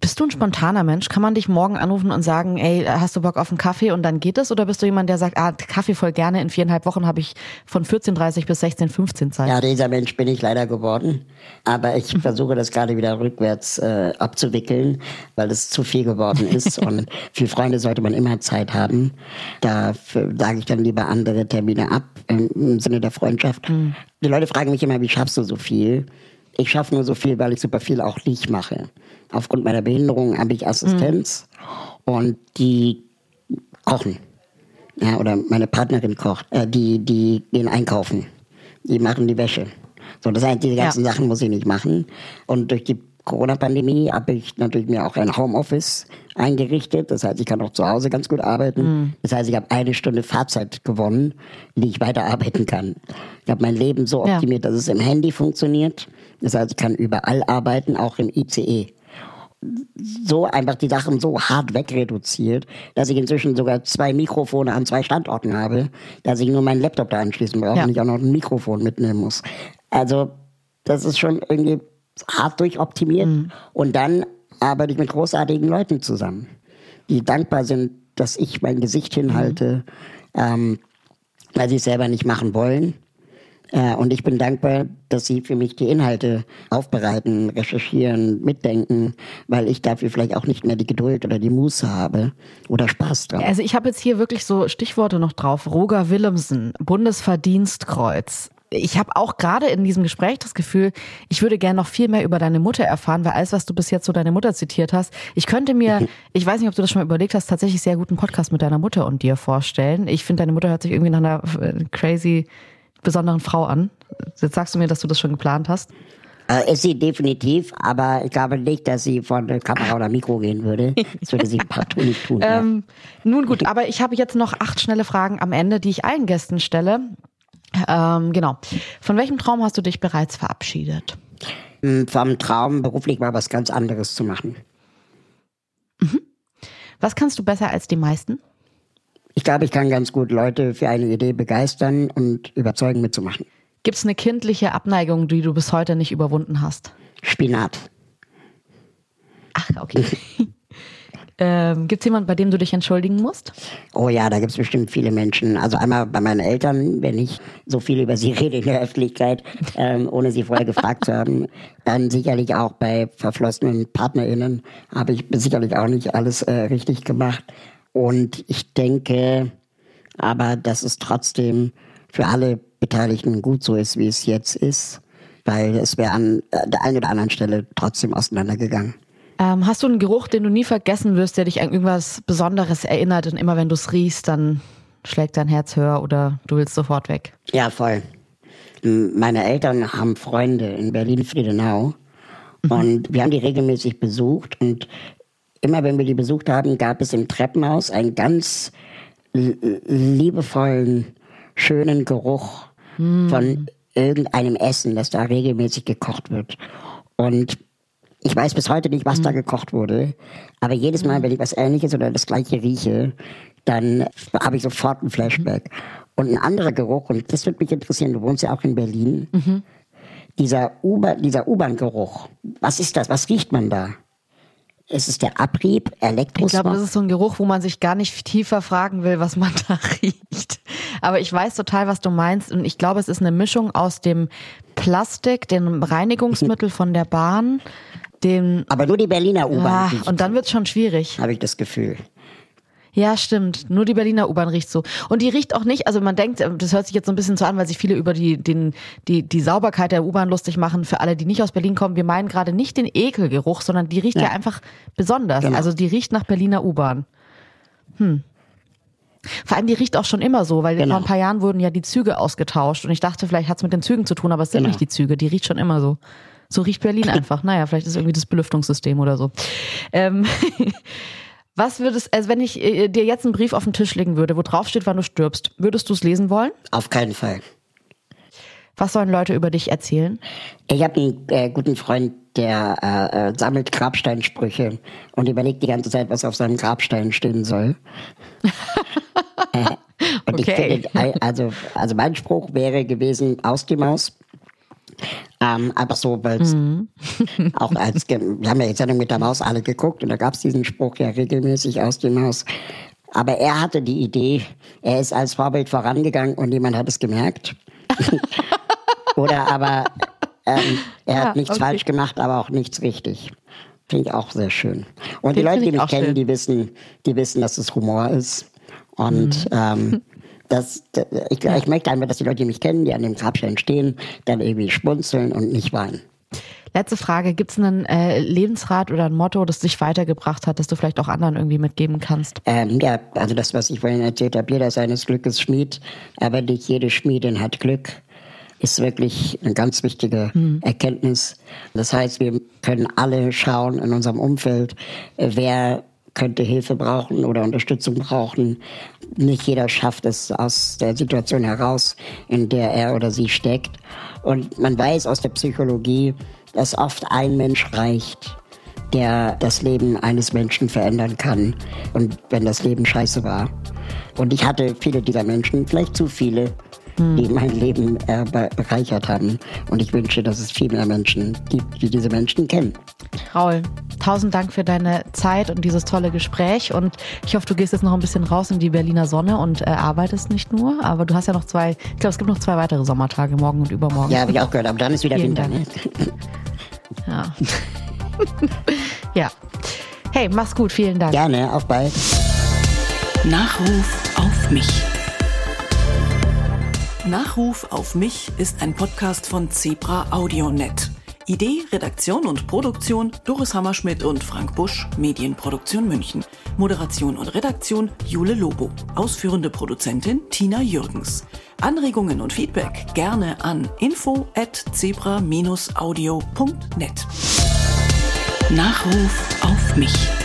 bist du ein spontaner Mensch? Kann man dich morgen anrufen und sagen, ey, hast du Bock auf einen Kaffee und dann geht es? Oder bist du jemand, der sagt, ah, Kaffee voll gerne, in viereinhalb Wochen habe ich von 14.30 bis 16.15 Zeit? Ja, dieser Mensch bin ich leider geworden. Aber ich versuche das gerade wieder rückwärts äh, abzuwickeln, weil es zu viel geworden ist. und für Freunde sollte man immer Zeit haben. Da sage ich dann lieber andere Termine ab, im, im Sinne der Freundschaft. Die Leute fragen mich immer, wie schaffst du so viel? Ich schaffe nur so viel, weil ich super viel auch nicht mache. Aufgrund meiner Behinderung habe ich Assistenz und die kochen. Ja, oder meine Partnerin kocht. Äh, die, die gehen einkaufen. Die machen die Wäsche. So, das heißt, diese ganzen Ja. Sachen muss ich nicht machen. Und durch die Corona-Pandemie habe ich natürlich mir auch ein Homeoffice eingerichtet. Das heißt, ich kann auch zu Hause ganz gut arbeiten. Das heißt, ich habe eine Stunde Fahrzeit gewonnen, in die ich weiterarbeiten kann. Ich habe mein Leben so Ja. optimiert, dass es im Handy funktioniert. Das heißt, ich kann überall arbeiten, auch im ICE so einfach die Sachen so hart wegreduziert, dass ich inzwischen sogar zwei Mikrofone an zwei Standorten habe, dass ich nur meinen Laptop da anschließen brauche Ja. und ich auch noch ein Mikrofon mitnehmen muss. Also das ist schon irgendwie hart durchoptimiert. Und dann arbeite ich mit großartigen Leuten zusammen, die dankbar sind, dass ich mein Gesicht hinhalte, ähm, weil sie es selber nicht machen wollen. Äh, und ich bin dankbar, dass Sie für mich die Inhalte aufbereiten, recherchieren, mitdenken, weil ich dafür vielleicht auch nicht mehr die Geduld oder die Muße habe oder Spaß dran. Also ich habe jetzt hier wirklich so Stichworte noch drauf. Roger Willemsen, Bundesverdienstkreuz. Ich habe auch gerade in diesem Gespräch das Gefühl, ich würde gerne noch viel mehr über deine Mutter erfahren, weil alles, was du bis jetzt so deine Mutter zitiert hast, ich könnte mir, ich weiß nicht, ob du das schon mal überlegt hast, tatsächlich sehr guten Podcast mit deiner Mutter und dir vorstellen. Ich finde, deine Mutter hört sich irgendwie nach einer äh, crazy besonderen Frau an. Jetzt sagst du mir, dass du das schon geplant hast. Äh, ist sie definitiv, aber ich glaube nicht, dass sie von der Kamera oder Mikro gehen würde. Das würde sie partout nicht tun. ja. Ähm, nun gut, aber ich habe jetzt noch acht schnelle Fragen am Ende, die ich allen Gästen stelle. Ähm, genau. Von welchem Traum hast du dich bereits verabschiedet? Vom Traum, beruflich mal was ganz anderes zu machen. Was kannst du besser als die meisten? Ich glaube, ich kann ganz gut Leute für eine Idee begeistern und überzeugen mitzumachen. Gibt es eine kindliche Abneigung, die du bis heute nicht überwunden hast? Spinat. Ach, okay. ähm, Gibt es jemanden, bei dem du dich entschuldigen musst? Oh ja, da gibt es bestimmt viele Menschen. Also einmal bei meinen Eltern, wenn ich so viel über sie rede in der Öffentlichkeit, ähm, ohne sie vorher gefragt zu haben. Dann sicherlich auch bei verflossenen PartnerInnen habe ich sicherlich auch nicht alles äh, richtig gemacht. Und ich denke aber, dass es trotzdem für alle Beteiligten gut so ist, wie es jetzt ist. Weil es wäre an äh, der einen oder anderen Stelle trotzdem auseinandergegangen. Ähm, hast du einen Geruch, den du nie vergessen wirst, der dich an irgendwas Besonderes erinnert und immer wenn du es riechst, dann schlägt dein Herz höher oder du willst sofort weg? Ja, voll. Meine Eltern haben Freunde in Berlin-Friedenau und wir haben die regelmäßig besucht und immer wenn wir die besucht haben, gab es im Treppenhaus einen ganz liebevollen, schönen Geruch von irgendeinem Essen, das da regelmäßig gekocht wird. Und ich weiß bis heute nicht, was da gekocht wurde, aber jedes Mal, wenn ich was Ähnliches oder das Gleiche rieche, dann habe ich sofort ein Flashback. Und ein anderer Geruch, und das würde mich interessieren, du wohnst ja auch in Berlin, dieser U-Bahn, dieser U-Bahn-Geruch, was ist das? Was riecht man da? Ist es der Abrieb, Ich glaube, das ist so ein Geruch, wo man sich gar nicht tiefer fragen will, was man da riecht. Aber ich weiß total, was du meinst. Und ich glaube, es ist eine Mischung aus dem Plastik, dem Reinigungsmittel von der Bahn Den, Aber nur die Berliner U-Bahn ah, und dann wird's schon schwierig. habe ich das Gefühl. Ja, stimmt. Nur die Berliner U-Bahn riecht so. Und die riecht auch nicht, also man denkt, das hört sich jetzt so ein bisschen so an, weil sich viele über die, den, die, die Sauberkeit der U-Bahn lustig machen. Für alle, die nicht aus Berlin kommen, wir meinen gerade nicht den Ekelgeruch, sondern die riecht ja, Ja. einfach besonders. Genau. Also die riecht nach Berliner U-Bahn. Hm. Vor allem, die riecht auch schon immer so, weil Genau. vor ein paar Jahren wurden ja die Züge ausgetauscht und ich dachte, vielleicht hat's mit den Zügen zu tun, aber es sind Genau. nicht die Züge, die riecht schon immer so. So riecht Berlin einfach. Naja, vielleicht ist irgendwie das Belüftungssystem oder so. Ähm, was würdest, also wenn ich äh, dir jetzt einen Brief auf den Tisch legen würde, wo drauf steht, wann du stirbst, würdest du es lesen wollen? Auf keinen Fall. Was sollen Leute über dich erzählen? Ich habe einen äh, guten Freund, der äh, äh, sammelt Grabsteinsprüche und überlegt die ganze Zeit, was auf seinem Grabstein stehen soll. äh, und ich Okay. finde, äh, also, also mein Spruch wäre gewesen, aus die Maus. Ähm, einfach so, weil es auch als, wir haben ja jetzt Sendung mit der Maus alle geguckt und da gab es diesen Spruch ja regelmäßig aus die Maus. Aber er hatte die Idee, er ist als Vorbild vorangegangen und niemand hat es gemerkt. Oder aber ähm, er Ja, hat nichts okay. falsch gemacht, aber auch nichts richtig. Finde ich auch sehr schön. Und die Den Leute, die ich mich kennen, schön. die wissen, die wissen, dass es Humor ist. Und Mhm. ähm, das, d- ich, ich möchte einfach, dass die Leute, die mich kennen, die an dem Grabstein stehen, dann irgendwie schmunzeln und nicht weinen. Letzte Frage, gibt es einen äh, Lebensrat oder ein Motto, das dich weitergebracht hat, das du vielleicht auch anderen irgendwie mitgeben kannst? Ähm, ja, also das, was ich vorhin erzählt habe, jeder seines Glückes Schmied, aber nicht jede Schmiedin hat Glück, ist wirklich eine ganz wichtige Erkenntnis. Das heißt, wir können alle schauen in unserem Umfeld, wer könnte Hilfe brauchen oder Unterstützung brauchen. Nicht jeder schafft es aus der Situation heraus, in der er oder sie steckt. Und man weiß aus der Psychologie, dass oft ein Mensch reicht, der das Leben eines Menschen verändern kann. Und wenn das Leben scheiße war. Und ich hatte viele dieser Menschen, vielleicht zu viele, die mein Leben äh, be- bereichert haben. Und ich wünsche, dass es viel mehr Menschen gibt, die diese Menschen kennen. Raul, tausend Dank für deine Zeit und dieses tolle Gespräch. Und ich hoffe, du gehst jetzt noch ein bisschen raus in die Berliner Sonne und äh, arbeitest nicht nur. Aber du hast ja noch zwei, ich glaube, es gibt noch zwei weitere Sommertage, morgen und übermorgen. Ja, habe ich auch gehört, aber dann ist wieder Vielen Winter. Ne? Ja. ja. Hey, mach's gut, vielen Dank. Gerne, auf bald. Nachruf auf mich. Nachruf auf mich ist ein Podcast von Zebra AudioNet. Idee, Redaktion und Produktion Doris Hammerschmidt und Frank Busch, Medienproduktion München. Moderation und Redaktion Jule Lobo. Ausführende Produzentin Tina Jürgens. Anregungen und Feedback gerne an info at zebra-audio.net. Nachruf auf mich.